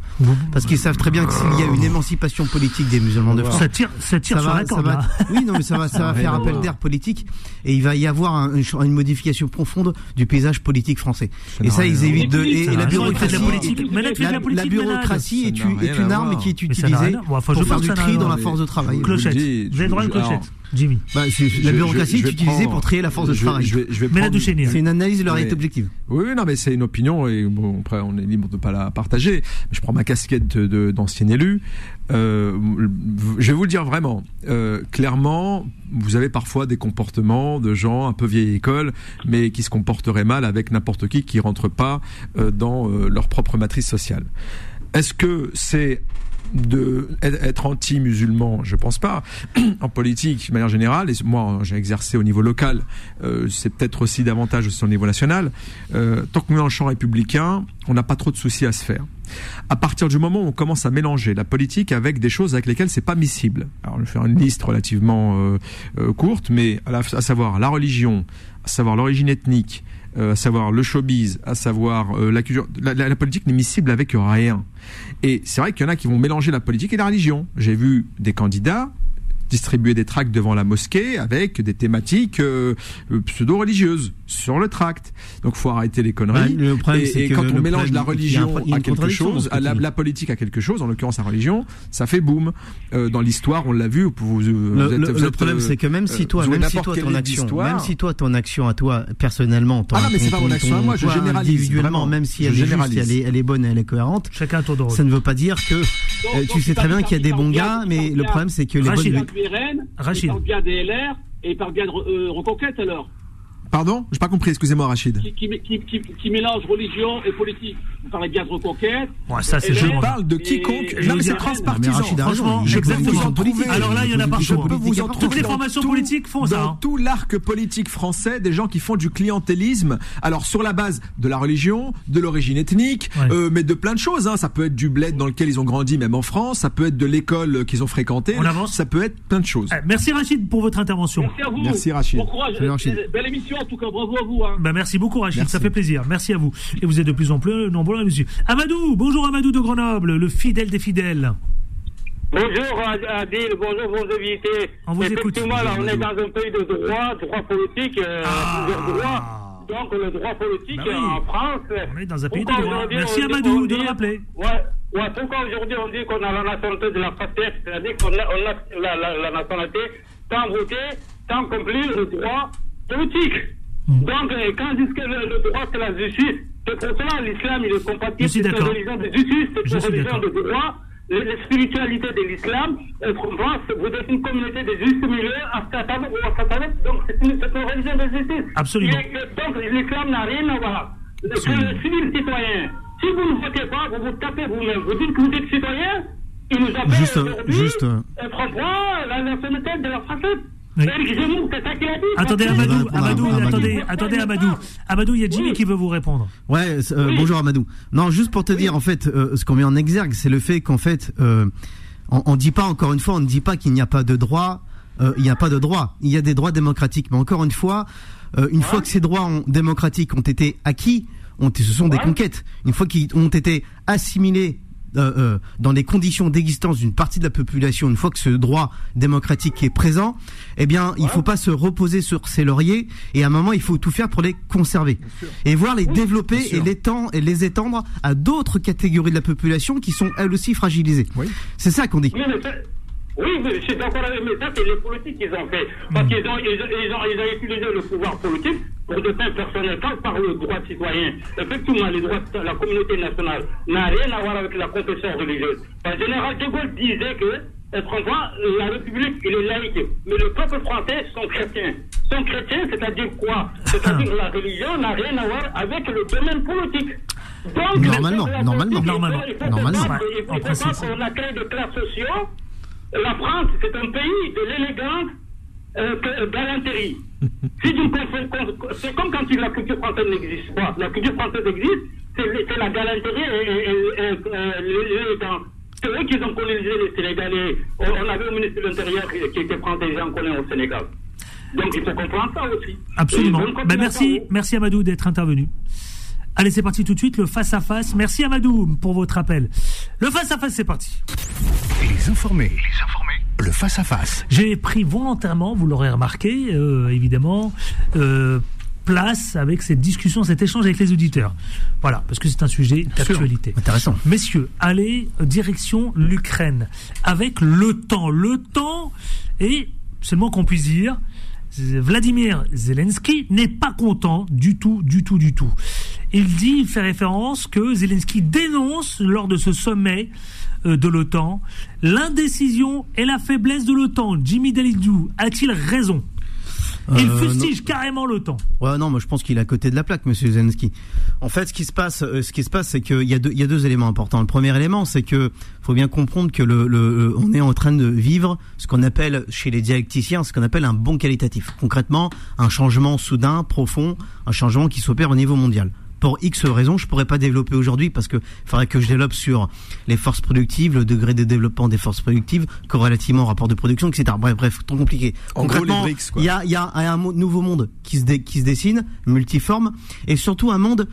Parce qu'ils savent très bien que s'il y a une émancipation politique des musulmans de France, ça tire, ça tire ça sur va, la corde, ça va, Oui, non, mais ça va, ça va faire appel d'air politique et il va y avoir un, une, une modification modification profonde du paysage politique français. et ça, ils évitent de. Et, la bureaucratie, la, bureaucratie est, une arme qui est utilisée pour faire du tri dans la force de travail. Clochette. Vous avez droit à une clochette. Jimmy. Bah, la bureaucratie est vais utilisée prendre- pour trier la force de je- travail. je vais- je vais Mais la prendre- douche est C'est une analyse de la réalité objective. Oui, non, mais c'est une opinion et bon, après on est libre de pas la partager. Je prends ma casquette de- de- d'ancien élu. Euh, je vais vous le dire vraiment. Euh, clairement, vous avez parfois des comportements de gens un peu vieille école, mais qui se comporteraient mal avec n'importe qui qui rentre pas euh, dans euh, leur propre matrice sociale. Est-ce que c'est de être anti-musulman, je pense pas. (clears throat) en politique, de manière générale, et moi j'ai exercé au niveau local, euh, c'est peut-être aussi davantage aussi au niveau national. Euh, tant qu'on est dans le champ républicain, on n'a pas trop de soucis à se faire. À partir du moment où on commence à mélanger la politique avec des choses avec lesquelles c'est pas miscible. Alors je vais faire une liste relativement euh, courte, mais à, savoir la religion, à savoir l'origine ethnique, à savoir le showbiz, à savoir euh, la culture. La, politique n'est miscible avec rien. Et c'est vrai qu'il y en a qui vont mélanger la politique et la religion. J'ai vu des candidats distribuer des tracts devant la mosquée avec des thématiques euh, euh, pseudo-religieuses sur le tract. Donc faut arrêter les conneries. Ouais, le problème, et c'est et que quand on mélange problème, la religion à quelque chose, à la, la politique à quelque chose, en l'occurrence la religion, ça fait boum. Euh, dans l'histoire, on l'a vu. Vous, vous, Le, vous êtes- le- vous le êtes, problème, euh, c'est que même si euh, toi, même si toi, ton action, même si toi, ton action à toi, personnellement, ton, Ah non, mais c'est pas mon action à moi, je toi, généralise, individuellement, vraiment. même si Je elle est juste, elle est, elle est bonne, et elle est cohérente. Chacun un tour de rôle. Ça ne veut pas dire que euh, tu sais très bien qu'il y a des bons gars, mais le problème, c'est que les Rachid. bonnes. Rachid. il parle bien des LR et il parle bien de euh, Reconquête alors. Pardon, j'ai pas compris. Excusez-moi, Rachid. Qui, qui, qui, qui, qui mélange religion et politique. Vous parlez bien de Reconquête. Ouais, ça, c'est Je parle de quiconque. et Non, mais c'est transpartisan. Franchement, je peux vous en trouver. Alors là, il y en a partout, Je peux vous en Toutes trouver les dans formations tout- politiques font ça, Dans hein. tout l'arc politique français, des gens qui font du clientélisme. Alors sur la base de la religion, de l'origine ethnique, Ouais. euh, mais de plein de choses. Hein. Ça peut être du bled dans lequel ils ont grandi, même en France. Ça peut être de l'école qu'ils ont fréquentée. On avance Ça peut être plein de choses. Eh, Merci Rachid pour votre intervention. Merci à vous. Merci, Rachid. Bon courage. Salut, Rachid. Belle émission en tout cas. Bravo à vous. Hein. Bah, merci beaucoup Rachid, Merci. ça fait plaisir. Merci à vous. Et vous êtes de plus en plus nombreux à nous suivre. Amadou, bonjour Amadou de Grenoble, le fidèle des fidèles. Bonjour Adil, bonjour vos invités. On vous écoute. Effectivement, là, on est dans un pays de droit, droit politique, euh, Ah. plusieurs droits. Donc le droit politique Bah oui. euh, en France. On est dans un pays de droit. Merci Amadou on de le rappeler. Ouais, ouais, pourquoi aujourd'hui on dit qu'on a la nationalité de la fraternité, c'est-à-dire qu'on a, on a la, la, la nationalité sans voter, sans accomplir le droit politique. Hmm. Donc, euh, quand ils disent que le, le droit c'est la justice, c'est pour cela l'islam il est compatible, c'est une d'accord. religion de justice, c'est une religion de droit. Les spiritualités de l'islam. Vous êtes une communauté de à Satan ou donc c'est une, c'est une religion de justice. Absolument. Et- et donc l'islam n'a rien à voir. Absolument. le civil citoyen, si vous ne votez pas, vous vous tapez vous-même, vous dites que vous êtes citoyen, il nous appelle Juste, euh, aujourd'hui, juste, euh, euh, la nationalité de la française. Oui. Dit. Attendez Amadou, attendez, attendez Amadou. Amadou, il y a Jimmy Oui. qui veut vous répondre. Ouais, euh, bonjour Amadou. Non, juste pour te dire, en fait, euh, ce qu'on met en exergue, c'est le fait qu'en fait, euh, on, on dit pas encore une fois, on ne dit pas qu'il n'y a pas de droit. euh, il n'y a pas de droit. Il y a des droits démocratiques, mais encore une fois, euh, une fois que ces droits ont- démocratiques ont été acquis, ont, ce sont des conquêtes. Une fois qu'ils ont été assimilés. Euh, dans les conditions d'existence d'une partie de la population, une fois que ce droit démocratique est présent, eh bien, il faut pas se reposer sur ses lauriers et à un moment, il faut tout faire pour les conserver et voir les développer et les, et les étendre à d'autres catégories de la population qui sont elles aussi fragilisées. Oui. C'est ça qu'on dit. Oui, mais oui, mais je suis d'accord avec mais ça, c'est les politiques qu'ils ont fait. Parce qu'ils ont, ils, ont, ils ont, ils ont utilisé le pouvoir politique pour des fins personnelles, pas par le droit citoyen. Effectivement, les droits de la communauté nationale n'a rien à voir avec la confession religieuse. Le général de Gaulle disait que, franchement, la République, il est laïque. Mais le peuple français sont chrétiens. Sont chrétiens, c'est-à-dire quoi? C'est-à-dire que la religion n'a rien à voir avec le domaine politique. Donc, Normalement, normalement, normalement, il faut normalement. se battre, Ouais, il faut en se principe. battre on a créé des classes sociaux. La France, c'est un pays de l'élégance euh, galanterie. si con- c'est comme quand la culture française n'existe pas. La culture française existe, c'est la galanterie et, et- et- et, euh, l'élégance. C'est eux qui ont colonisé les Sénégalais. On, avait un ministre de l'Intérieur qui, était français, j'en connais au Sénégal. Donc il faut comprendre ça aussi. Absolument. Ben, merci, merci Amadou d'être intervenu. Allez, c'est parti tout de suite, le face-à-face. Merci Amadou pour votre appel. Le face-à-face, c'est parti. Les informés. Les informés. Le face-à-face. J'ai pris volontairement, vous l'aurez remarqué, euh, évidemment, euh, place avec cette discussion, cet échange avec les auditeurs. Voilà, parce que c'est un sujet d'actualité. Intéressant. Messieurs, allez, euh, direction l'Ukraine, avec le temps. Le temps est c'est le moins qu'on puisse dire. Vladimir Zelensky n'est pas content du tout, du tout, du tout. Il dit, il fait référence que Zelensky dénonce lors de ce sommet euh, de l'OTAN l'indécision et la faiblesse de l'OTAN. Jimmy Dalidou a-t-il raison? Il Euh, fustige carrément l'OTAN. Ouais, non, moi je pense qu'il est à côté de la plaque, Monsieur Zelensky. En fait, ce qui se passe, euh, ce qui se passe, c'est qu'il y a deux, il y a deux éléments importants. Le premier élément, c'est que faut bien comprendre que le, le, on est en train de vivre ce qu'on appelle chez les dialecticiens, ce qu'on appelle un bon qualitatif. Concrètement, un changement soudain, profond, un changement qui s'opère au niveau mondial. Pour X raisons, je pourrais pas développer aujourd'hui parce que il faudrait que je développe sur les forces productives, le degré de développement des forces productives, corrélativement au rapport de production, etc. Bref, bref, trop compliqué. En gros, Concrètement, il y a, y a un nouveau monde qui se, dé- qui se dessine, multiforme, et surtout un monde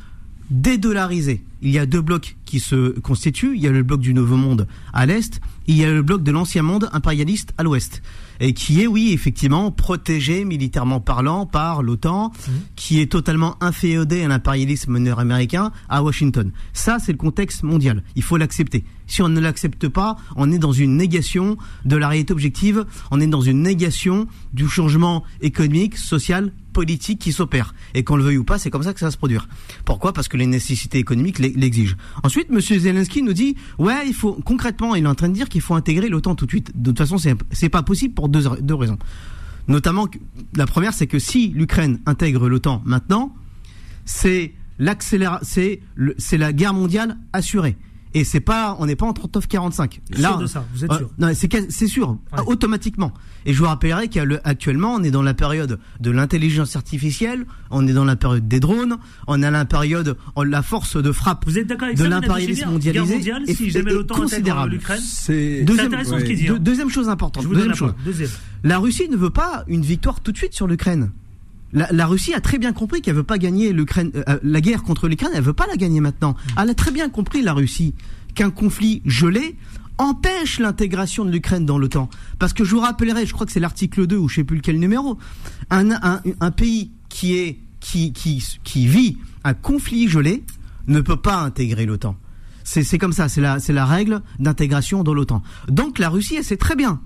dédollarisé. Il y a deux blocs qui se constituent. Il y a le bloc du nouveau monde à l'est, il y a le bloc de l'ancien monde impérialiste à l'ouest. Et qui est, oui, effectivement, protégé militairement parlant par l'OTAN, qui est totalement inféodé à l'impérialisme nord-américain à Washington. Ça, c'est le contexte mondial. Il faut l'accepter. Si on ne l'accepte pas, on est dans une négation de la réalité objective, on est dans une négation du changement économique, social, politique qui s'opère. Et qu'on le veuille ou pas, c'est comme ça que ça va se produire. Pourquoi? Parce que les nécessités économiques l'e- l'exigent. Ensuite, Monsieur Zelensky nous dit, ouais, il faut concrètement, il est en train de dire qu'il faut intégrer l'OTAN tout de suite. De toute façon, c'est pas possible pour deux, raisons. Notamment, la première, c'est que si l'Ukraine intègre l'OTAN maintenant, c'est la guerre mondiale assurée. Et c'est pas, on n'est pas en 39-45. Sûr de ça, vous êtes euh, sûr Non, c'est sûr, automatiquement. Et je vous rappellerai qu'actuellement, on est dans la période de l'intelligence artificielle, on est dans la période des drones, on est à la période, on- la force de frappe Vous êtes d'accord avec de ça, l'impérialisme mondialisé mondiale, est- si jamais est l'OTAN intègre considérable. l'Ukraine C'est intéressant ce dit. hein. Deux- deuxième chose importante. Deuxième chose. Deuxième. La Russie ne veut pas une victoire tout de suite sur l'Ukraine. La, la Russie a très bien compris qu'elle veut pas gagner l'Ukraine, euh, la guerre contre l'Ukraine. Elle veut pas la gagner maintenant. Elle a très bien compris la Russie qu'un conflit gelé empêche l'intégration de l'Ukraine dans l'OTAN. Parce que je vous rappellerai, je crois que c'est l'article 2 ou je sais plus lequel numéro, un, un, un pays qui est qui, qui, qui vit un conflit gelé ne peut pas intégrer l'OTAN. C'est comme ça, c'est la, c'est la règle d'intégration dans l'OTAN. Donc la Russie, elle sait très bien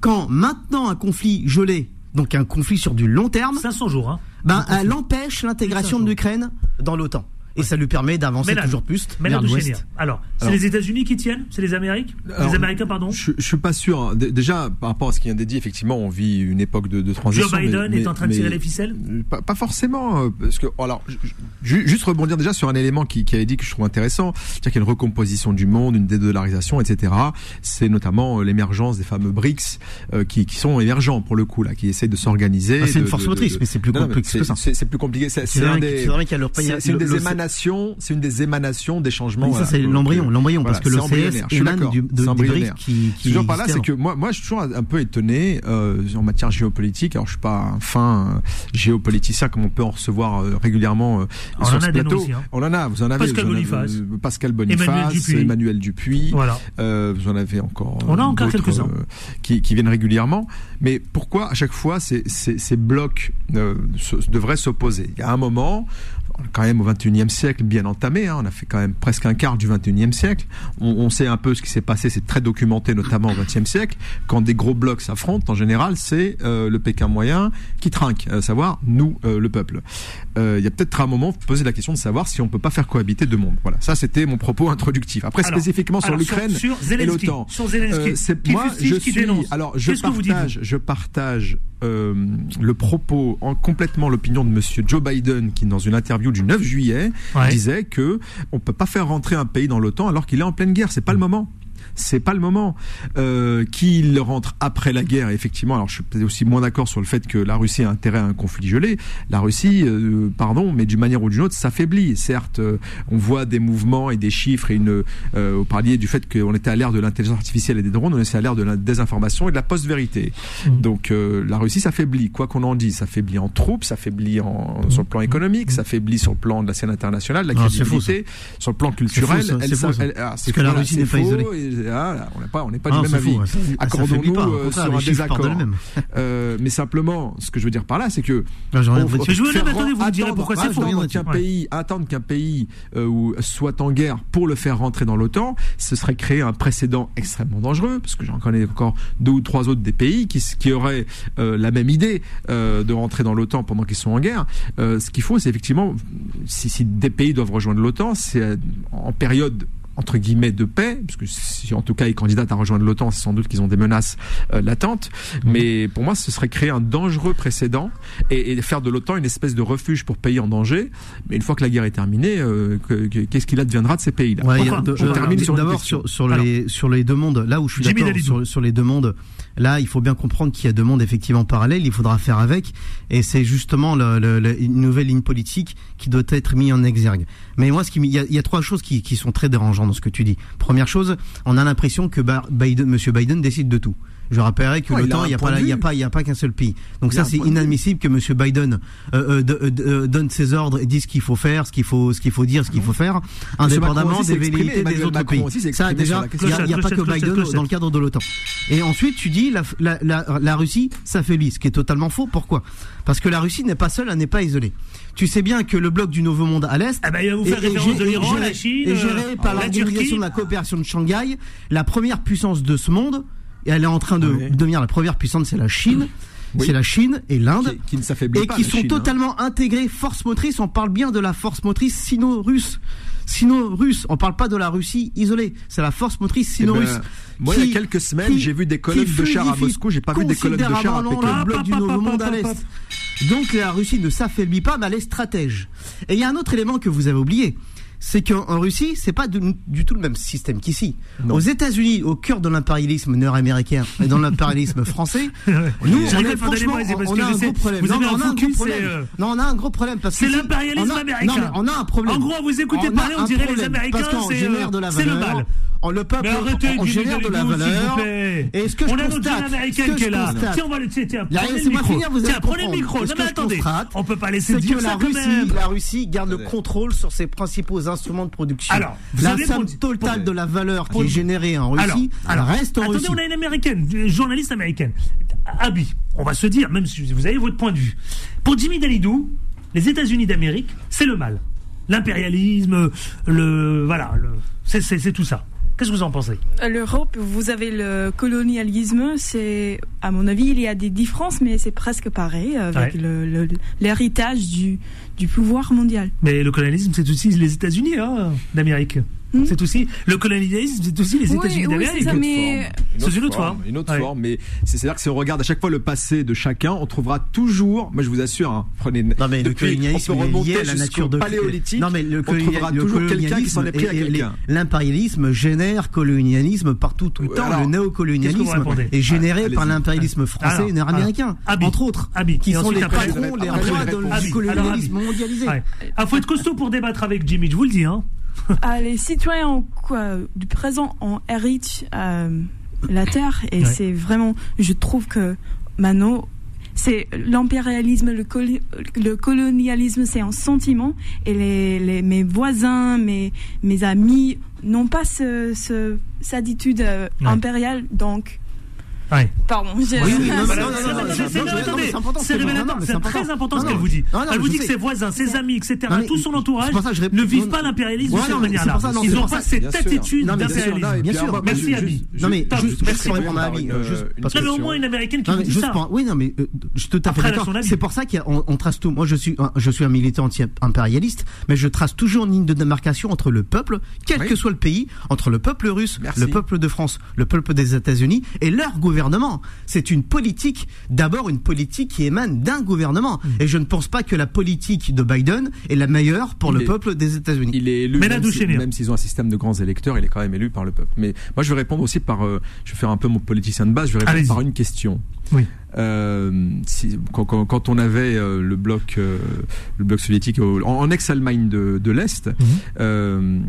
quand maintenant un conflit gelé, donc un conflit sur du long terme, 500 jours, hein. ben, elle empêche l'intégration de l'Ukraine dans l'OTAN. Et ça lui permet d'avancer toujours plus vers de l'ouest. Alors, c'est les États-Unis qui tiennent C'est les Amériques Alors, Les Américains, pardon Je, je suis pas sûr. Dé- Déjà, par rapport à ce qui vient d'être dit, effectivement, on vit une époque de, de transition. Joe Biden mais- est en train de tirer les ficelles pas, pas forcément, euh, parce que alors ju- ju- juste rebondir déjà sur un élément qui, qui avait dit que je trouve intéressant, c'est-à-dire qu'il y a une recomposition du monde, une dédollarisation, etc. C'est notamment euh, l'émergence des fameux BRICS euh, qui, qui sont émergents pour le coup là, qui essayent de s'organiser. Ah, c'est une force de- motrice, de- mais c'est plus mais que c'est- ça. C'est plus compliqué. C'est une des le- c'est une des émanations des changements. Oui, ça, c'est l'embryon, l'embryon, parce que c'est le CS embryonnaire, je suis émane du- de- embryonnaire. BRICS qui- Ce que par là, qui c'est que moi, moi, je suis toujours un peu étonné euh, en matière géopolitique. Alors, je suis pas un fin euh, géopoliticien comme on peut en recevoir euh, régulièrement On sur en ce a plateau. aussi, hein. On en a, vous en avez. Pascal vous en avez, Boniface. Pascal Emmanuel Boniface, Dupuis. Emmanuel Dupuis. Voilà. Vous en avez encore. On a encore quelques-uns. qui, qui viennent régulièrement. Mais pourquoi à chaque fois ces, ces, ces blocs se- devraient s'opposer? Il y a un moment, est quand même au 21e siècle bien entamé, hein, on a fait quand même presque un quart du 21e siècle. On, on sait un peu ce qui s'est passé, c'est très documenté notamment au 20e siècle. Quand des gros blocs s'affrontent, en général, c'est euh, le Pékin moyen qui trinque, à savoir nous, euh, le peuple. Euh, Il y a peut-être un moment poser la question de savoir si on peut pas faire cohabiter deux mondes. Voilà, ça c'était mon propos introductif. Après Alors, spécifiquement sur l'Ukraine et l'OTAN. c'est- moi, je suis. Alors, partage, je partage euh, le propos, en complètement l'opinion de Monsieur Joe Biden, qui dans une interview du 9 juillet Ouais. disait que on peut pas faire rentrer un pays dans l'OTAN alors qu'il est en pleine guerre. C'est pas le moment. C'est pas le moment euh, qu'il rentre après la guerre. Effectivement, alors je suis peut-être aussi moins d'accord sur le fait que la Russie a intérêt à un conflit gelé. La Russie, euh, pardon, mais d'une manière ou d'une autre, s'affaiblit. Certes, euh, on voit des mouvements et des chiffres et une. Euh, vous parliez du fait qu'on était à l'ère de l'intelligence artificielle et des drones, on était à l'ère de la désinformation et de la post-vérité. Donc euh, la Russie s'affaiblit, quoi qu'on en dise, s'affaiblit en troupes, s'affaiblit en, sur le plan économique, s'affaiblit sur le plan de la scène internationale, de la faux, crédibilité, sur le plan culturel. faux, ça, elle c'est faux, ça. elle- ah, Parce c'est que la Russie n'est pas faux, isolée. et ah, on n'est pas, on n'est pas Ah, du même avis. Accordons-nous euh, sur un désaccord. Euh, mais simplement, ce que je veux dire par là, c'est que Non, on- dire. on- je veux- attendez, vous me direz pourquoi c'est faux. attendre qu'un pays, attendre qu'un pays euh, soit en guerre pour le faire rentrer dans l'OTAN, ce serait créer un précédent extrêmement dangereux, parce que j'en connais encore deux ou trois autres des pays qui, auraient la même idée de rentrer dans l'OTAN pendant qu'ils sont en guerre. Ce qu'il faut, c'est effectivement, si, si des pays doivent rejoindre l'OTAN, c'est en période entre guillemets de paix, parce que si en tout cas ils candidatent à rejoindre l'OTAN, c'est sans doute qu'ils ont des menaces euh, latentes. Mais pour moi, ce serait créer un dangereux précédent et, et faire de l'OTAN une espèce de refuge pour pays en danger. Mais une fois que la guerre est terminée, euh, que- que- qu'est-ce qu'il adviendra de ces pays-là? Ouais, Je euh, sur D'abord question. sur, sur les sur les deux mondes, là où je suis d'accord sur, sur les deux mondes, là il faut bien comprendre qu'il y a deux mondes effectivement parallèles, il faudra faire avec, et c'est justement une nouvelle ligne politique qui doit être mise en exergue. Mais moi, il y a, trois choses qui, sont très dérangeantes dans ce que tu dis. Première chose, on a l'impression que Biden, Monsieur Biden décide de tout. Je rappellerai que Ouais, l'OTAN, il n'y a, a pas, il y a pas qu'un seul pays. Donc Il ça, c'est inadmissible que Monsieur Biden euh, euh, de- euh, de- donne ses ordres et dise ce qu'il faut faire, ce qu'il faut, ce qu'il faut dire, ce qu'il faut faire, Monsieur indépendamment aussi des velléités des autres Macron pays. Ça, déjà, il n'y a, il y a pas que Biden clochette. dans le cadre de l'OTAN. Et ensuite, tu dis la, la, la, la Russie s'affaiblit, ce qui est totalement faux. Pourquoi? Parce que la Russie n'est pas seule, elle n'est pas isolée. Tu sais bien que le bloc du Nouveau Monde à l'est Ah bah, il va vous faire est- référence de l'Iran, géré- la Chine, est géré par la l'organisation de la coopération de Shanghai, la première puissance de ce monde. Et elle est en train de devenir la première puissance, c'est la Chine. Oui. C'est la Chine et l'Inde Qui, qui ne s'affaiblit et pas. qui sont Chine, hein. totalement intégrés force motrice. On parle bien de la force motrice sino-russe. Sino-russe. On parle pas de la Russie isolée. C'est la force motrice Eh ben, sino-russe. moi, il y a quelques semaines, j'ai vu des colonnes de chars à Moscou. J'ai pas vu des colonnes de chars à Pékin. le bloc du Nouveau Monde à l'est. Donc la Russie ne s'affaiblit pas, mais elle est stratège. Et il y a un autre élément que vous avez oublié. C'est qu'en en Russie, c'est pas du, du tout le même système qu'ici. Aux États-Unis, au cœur de l'impérialisme nord-américain et dans l'impérialisme français, (laughs) nous, on, est, franchement, on a un sais, gros problème. Non, on a un gros euh, Non, on a un gros problème parce que C'est l'impérialisme on américain. Non, on a un problème. En gros, vous écoutez On parler, on dirait les Américains, c'est, euh, c'est le mal. On- le peuple, on, on génère de la valeur. Et ce que On je a notre constate, jeune ce américaine que qui est là. constate- Tiens, on va le tiens, prenez le micro. Tiens, prenez le micro. Non, mais attendez. On peut pas laisser dire que ça la quand Russie, même. la Russie garde le contrôle sur ses principaux instruments de production. Alors, la somme totale de la valeur qui est générée en Russie, alors, reste en attendez, Russie. on a une américaine, une journaliste américaine. Abi, on va se dire, même si vous avez votre point de vue. Pour Jimmy Dalidou, les États-Unis d'Amérique, c'est le mal. L'impérialisme, le. Voilà, le- c'est tout ça. Qu'est-ce que vous en pensez? L'Europe, vous avez le colonialisme, c'est, à mon avis, il y a des différences, mais c'est presque pareil avec Ouais. l'héritage du, du pouvoir mondial. Mais le colonialisme, c'est aussi les États-Unis hein, d'Amérique. Hmm. C'est aussi le colonialisme, c'est aussi les États-Unis oui, d'Amérique. mais- Une C'est autre une autre forme. Une autre Ouais. forme, mais c'est- c'est-à-dire que si on regarde à chaque fois le passé de chacun, on trouvera toujours, moi je vous assure, hein, prenez Non mais le depuis- colonialisme on peut est remonter lié à la nature de paléolithique. Non mais le, on colonia- trouvera le toujours quelqu'un qui s'en est pris à colonialisme quelqu'un. L'impérialisme génère colonialisme partout tout le Ouais, temps. alors, le néocolonialisme est généré Allez-y. par l'impérialisme français Alors, et nord-américain, Abi. entre autres, Abi. qui sont ensuite, les patrons, les rois du colonialisme mondialisé. Ouais. Ah, faut être costaud pour débattre avec Jimmy, je vous le dis. Hein. (laughs) Ah, les citoyens quoi, du présent en héritent euh, la terre et Ouais. c'est vraiment, je trouve que maintenant, c'est l'impérialisme, le, le colonialisme, c'est un sentiment et les, les- mes voisins, mes, mes amis n'ont pas ce, ce- cette attitude euh, Ouais. impériale, donc. Ouais. Pardon, j'ai- Oui, oui, (laughs) non, non, Voilà, non, c'est- révélateur, très important. ce qu'elle vous dit. Elle vous dit que ses voisins, ses amis, etc., tout son entourage ne vivent pas l'impérialisme de cette manière-là. pour ça, non, Ils c'est n'ont pas cette attitude d'impérialisme. bien sûr. Merci, Abi. Non mais merci. pour répondre à Abi, Non, mais au moins une américaine qui vous dit ça. oui, non, mais euh, je d'accord. son avis. C'est pour ça qu'on on trace tout. Moi, je suis, un, je suis un militant anti-impérialiste, mais je trace toujours une ligne de démarcation entre le peuple, quel que soit le pays, entre le peuple russe, le peuple de France, le peuple des États-Unis et leur gouvernement. C'est une politique, d'abord une politique qui émane d'un gouvernement. Hmm. Et je ne pense pas que la politique de Biden est la meilleure pour Il le est- peuple des États-Unis. Il est élu, Mais même, si- même s'ils ont un système de grands électeurs, il est quand même élu par le peuple. Mais moi, je vais répondre aussi par, euh, je vais faire un peu mon politicien de base, je vais répondre Allez-y. par une question. Oui. Euh, si- quand, quand- quand on avait euh, le bloc, euh, le bloc soviétique en, en ex-Allemagne de, de l'Est, Mhm.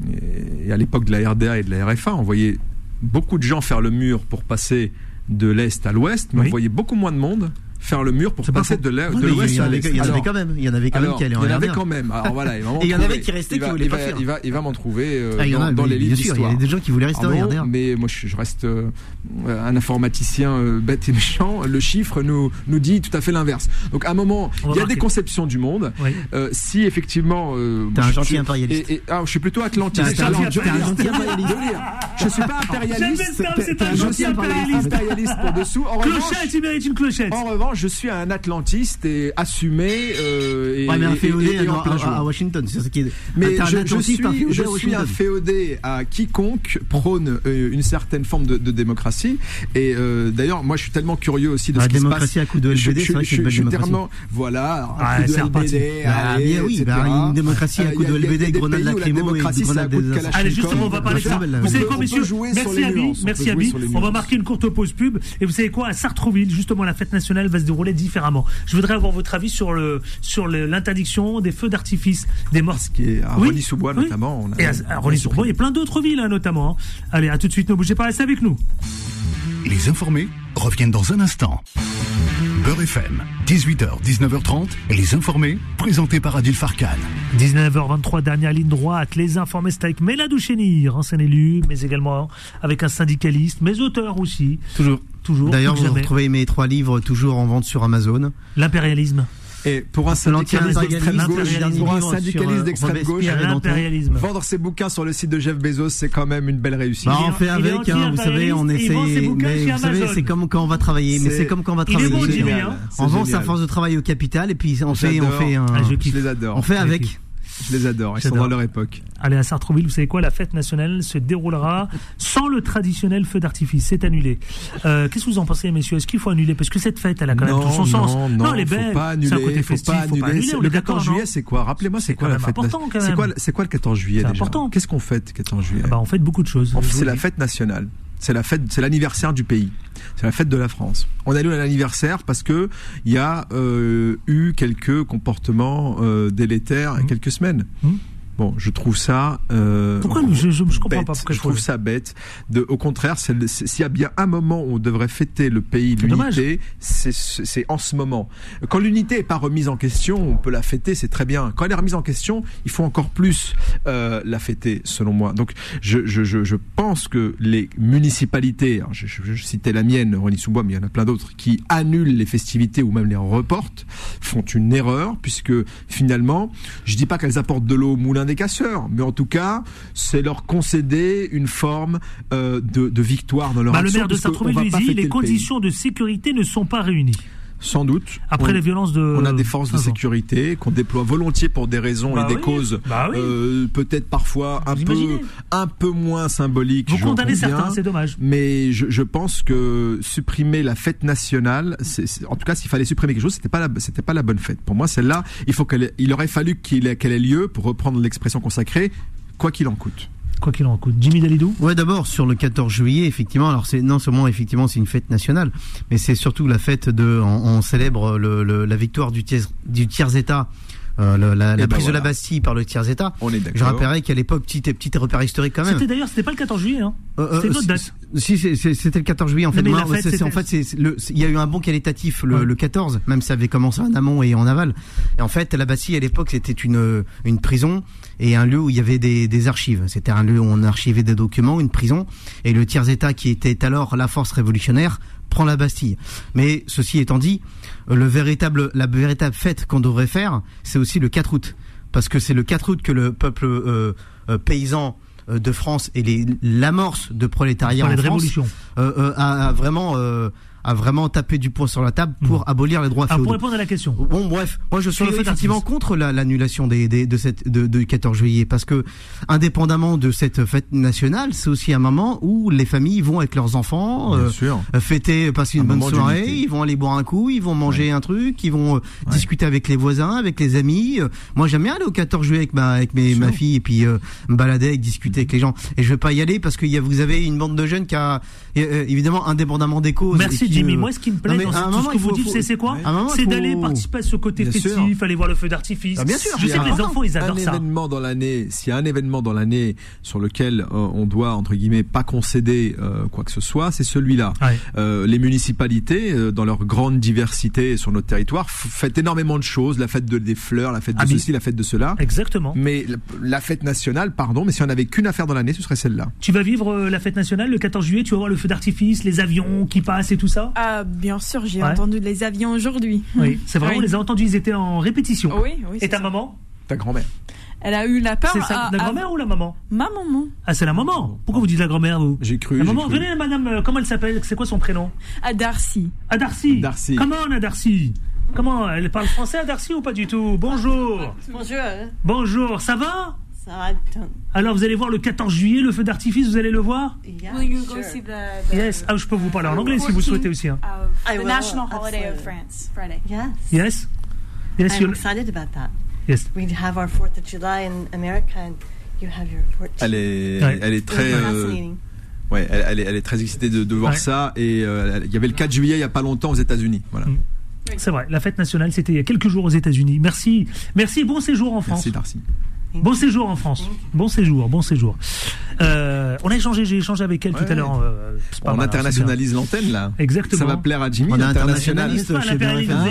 et à l'époque de la RDA et de la RFA, on voyait beaucoup de gens faire le mur pour passer de l'Est à l'Ouest, mais Oui. on voyait beaucoup moins de monde faire le mur pour passer de l'ouest il y en à avait- l'est. il y en avait quand même. Il y en avait quand même qui allaient en Il y en avait quand même. Alors voilà, il va m'en Et il y en avait qui restaient, qui voulaient pas faire. Il va, il va m'en trouver euh, Ah, dans, les livres sûr, il y d'histoire. a des gens qui voulaient rester Ah en RDR. Mais moi, je, reste euh, un informaticien euh, bête et méchant. Le chiffre nous nous dit tout à fait l'inverse. Donc à un moment, il y a des conceptions du monde. Si effectivement, T'es un gentil impérialiste. Ah, je suis plutôt atlantiste. Je suis pas impérialiste. c'est un Je gentil suis pas impérialiste. pour dessous. Clochette, il mérite une clochette. en revanche, je suis un atlantiste et assumé. euh, et, Ouais, mais un féodé et- et en à, plein à- à Washington, c'est ça qui est. Mais un je, je atlantiste, suis, un féodé je à suis un Washington. féodé à quiconque prône euh, une certaine forme de, de démocratie. Et euh, d'ailleurs, moi, je suis tellement curieux aussi de La ce qui se passe. démocratie à coup de LBD, je- c'est vrai que c'est une belle démocratie. voilà, un coup de. LBD, Bah, allez, bien oui, bah, une démocratie à coup de LBD, grenade lacrymo et à grenade des. Allez, justement, on va parler de ça. Vous savez quoi, messieurs Merci Abi, merci Abi. On va marquer une courte pause pub. Et vous savez quoi? À Sartreville, justement, la fête nationale va se dérouler différemment. Je voudrais avoir votre avis sur le sur l'interdiction des feux d'artifice, des morts. qui est à Oui, Rony-sous-Bois oui. notamment. on a- Et à, à Rony-sur-Bois, il y a plein d'autres villes, hein, notamment. hein. Allez, à tout de suite. Ne bougez pas, restez avec nous. Les informés reviennent dans un instant. Beurre FM, 18h, 19h30, les informés, présentés par Adil Farkan. 19h23, dernière ligne droite. Les informés, c'est avec Méladou Chénir, ancien élu, mais également avec un syndicaliste, mais auteur aussi. Toujours. Toujours. D'ailleurs, vous jamais. retrouvez mes trois livres toujours en vente sur Amazon. L'impérialisme. Et pour un syndicaliste d'extrême gauche, L'impérialisme. pour un syndicaliste euh, d'extrême gauche, vendre ses bouquins sur le site de Jeff Bezos, c'est quand même une belle réussite. Bah, on fait avec, hein, vous savez, on bouquins Mais vous savez, c'est comme quand on va travailler. Mais C'est- comme quand on va Il est travailler. bon, Jimmy, génial. hein. On vend sa force de travail au capital et puis on fait, on fait un. Ah, je les adore. On fait avec. Je les adore. Ils sont dans leur époque. Allez, à Sartreville, vous savez quoi La fête nationale se déroulera sans le traditionnel feu d'artifice. C'est annulé. Euh, Qu'est-ce que vous en pensez, messieurs? Est-ce qu'il faut annuler? Parce que cette fête, elle a quand même tout son sens. Non, non, elle est faut belle. pas un annuler. côté faut festif. pas faut pas annuler. annuler. Le est d'accord, 14 non juillet, c'est quoi? Rappelez-moi, c'est quoi la fête C'est quoi, c'est quoi le 14 juillet C'est déjà? important. Qu'est-ce qu'on fête le 14 juillet? Ah bah, on fait beaucoup de choses. C'est la fête nationale. C'est la fête, c'est l'anniversaire du pays. C'est la fête de la France. On annule l'anniversaire parce que il y a euh, eu quelques comportements euh, délétères il y a Mmh. quelques semaines. Mmh. Bon, je trouve ça. Euh, Pourquoi je, je, je comprends bête. pas pourquoi je faut trouve ça bête. De, au contraire, s'il y a bien un moment où on devrait fêter le pays, l'unité, c'est en ce moment. Quand l'unité est pas remise en question, on peut la fêter, c'est très bien. Quand elle est remise en question, il faut encore plus euh, la fêter, selon moi. Donc, je, je, je, je pense que les municipalités, alors je, je, je citais la mienne, Rony-sous-Bois, mais il y en a plein d'autres, qui annulent les festivités ou même les reportent, font une erreur, puisque finalement, je dis pas qu'elles apportent de l'eau au moulin des casseurs, mais en tout cas, c'est leur concéder une forme euh, de, de victoire dans leur Bah, le maire de fêter les conditions de sécurité ne sont pas réunies. Sans doute. Après On- les violences de. on a des forces de sécurité qu'on déploie volontiers pour des raisons Bah et des oui, causes bah oui. euh, peut-être parfois un Vous peu imaginez un peu moins symboliques. Vous condamnez conviens. certains, c'est dommage. Mais je, je pense que supprimer la fête nationale, en tout cas, s'il fallait supprimer quelque chose, c'était pas la, c'était pas la bonne fête. Pour moi, celle-là, il faut qu'elle, il aurait fallu qu'elle ait lieu pour reprendre l'expression consacrée, quoi qu'il en coûte. Quoi qu'il en coûte. Jimmy Dalidou Ouais, d'abord sur le 14 juillet, effectivement. Alors c'est non seulement effectivement c'est une fête nationale, mais c'est surtout la fête de. On, célèbre la victoire du tiers état. Euh, le- la, la Eh ben prise de la. Bastille par le tiers état. On est d'accord. Je rappellerai qu'à l'époque, petit, petit repère historique quand même. C'était d'ailleurs, c'était pas le 14 juillet, hein. Euh, euh, C'était une autre si- date. Si, c'était le 14 juillet. En fait, mais la fête, en fait, c'est il y a eu un bon qualitatif le, Ouais. le 14, même si ça avait commencé en amont et en aval. Et en fait, la Bastille à l'époque, c'était une une prison et un lieu où il y avait des, des archives. C'était un lieu où on archivait des documents, une prison. Et le tiers État, qui était alors la force révolutionnaire, prend la Bastille. Mais ceci étant dit, euh, le véritable la véritable fête qu'on devrait faire, c'est aussi le 4 août, parce que c'est le 4 août que le peuple euh, euh, paysan de France et l'amorce de prolétariat en France révolution. a, a vraiment a vraiment tapé du poing sur la table pour abolir les droits pour féodaux. répondre à la question. Bon bref, moi je suis effectivement contre la- l'annulation des, des- de cette de, de 14 juillet parce que indépendamment de cette fête nationale, c'est aussi un moment où les familles vont avec leurs enfants euh, sûr. euh, fêter, passer une Un bonne soirée, ils vont aller boire un coup, ils vont manger un truc, ils vont euh, discuter avec les voisins, avec les amis. Moi j'aime bien aller au 14 juillet avec ma avec mes, ma fille et puis euh, me balader et discuter avec les gens. Et je vais pas y aller parce que y a, vous avez une bande de jeunes qui a euh, évidemment indépendamment des causes Merci, qui Jimmy, euh, moi, ce qui me plaît non, dans un tout moment, ce que il vous faut- dites, faut- c'est c'est quoi un moment, C'est faut- d'aller participer à ce côté Bien festif, sûr. aller voir le feu d'artifice. Ah, bien sûr, Je sais c'est que les enfants, ils adorent un ça. événement dans l'année, s'il y a un événement dans l'année sur lequel euh, on doit entre guillemets pas concéder euh, quoi que ce soit, c'est celui-là. Ouais. Euh, les municipalités, euh, dans leur grande diversité sur notre territoire, fêtent énormément de choses. La fête de, des fleurs, la fête de Ah, ceci, la fête de cela. Exactement. Mais la, la fête nationale, pardon, mais si on avait qu'une affaire dans l'année, ce serait celle-là. Tu vas vivre euh, la fête nationale le 14 juillet, tu vas voir le feu d'artifice, les avions qui passent et tout ça Ah, bien sûr, j'ai Ouais. entendu les avions aujourd'hui. Oui, c'est vrai, (laughs) Oui. on les a entendus, ils étaient en répétition. Oui, oui. Et ta ça. maman Ta grand-mère. Elle a eu la peur. C'est ça, à- la à- grand-mère ou la maman Ma maman. Ah, c'est la maman. Pourquoi vous dites la grand-mère, vous J'ai cru. La maman, cru. venez, madame, euh, comment elle s'appelle C'est quoi son prénom À Darcy. À Darcy. Darcy. Comment, à Darcy Comment Elle parle français à Darcy ou pas du tout? Bonjour. Bonjour. Bonjour, ça va? Alors, vous allez voir le 14 juillet, le feu d'artifice, vous allez le voir Yeah, Will you go sure. see the, the Yes. Ah, je peux vous parler en anglais si vous souhaitez aussi. hein. the will, national holiday of. France, Friday? Yes. Yes Yes, I'm excited about that. yes. We have our 4th of July in America and you have your 14th. Elle est, Ouais. elle est très. euh. Ouais, elle, elle est, elle est très excitée de, de voir Ouais. ça. Et euh, il y avait le 4 juillet il y a pas longtemps aux États-Unis. Voilà. Mm. C'est vrai, la fête nationale, c'était il y a quelques jours aux États-Unis. Merci. Merci, bon séjour en France. Merci Darcy. Bon séjour en France. Bon séjour, bon séjour. Euh, on a échangé, j'ai échangé avec elle tout Ouais. à l'heure. euh, On mal, hein, internationalise l'antenne là. Exactement. Ça va plaire à Jimmy. On est internationaliste avez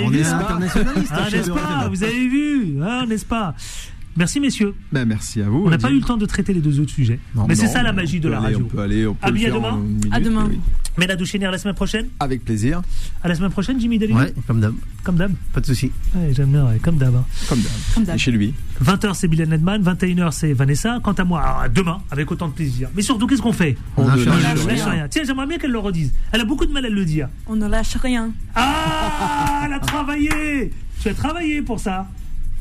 On est ça internationaliste Ah, n'est-ce pas. Vous avez vu, hein, n'est-ce pas Merci messieurs. Ben, merci à vous. On n'a pas eu le temps de traiter les deux autres sujets. Non, Mais c'est ça la magie de la aller, radio. On peut aller, on peut faire demain en une minute, À demain. oui. Mais la douche la semaine prochaine Avec plaisir, À la semaine prochaine, Jimmy Dalino Ouais, comme d'hab. Comme d'hab Pas de souci. Ouais, j'aime bien, ouais, comme d'hab. hein. comme Comme d'hab. chez lui. 20h, c'est Bilal Nedman. 21h, c'est Vanessa. Quant à moi, demain, avec autant de plaisir. Mais surtout, qu'est-ce qu'on fait? On ne lâche rien. rien. Tiens, j'aimerais bien qu'elle le redise. Elle a beaucoup de mal à le dire. On ne lâche rien. Ah, elle a travaillé. Tu as travaillé pour ça.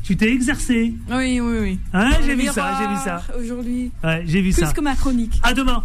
Tu t'es exercé. Oui, oui, oui. Hein, j'ai vu ça, j'ai vu ça. Aujourd'hui. Ouais, j'ai vu Plus ça. que ma chronique. À demain.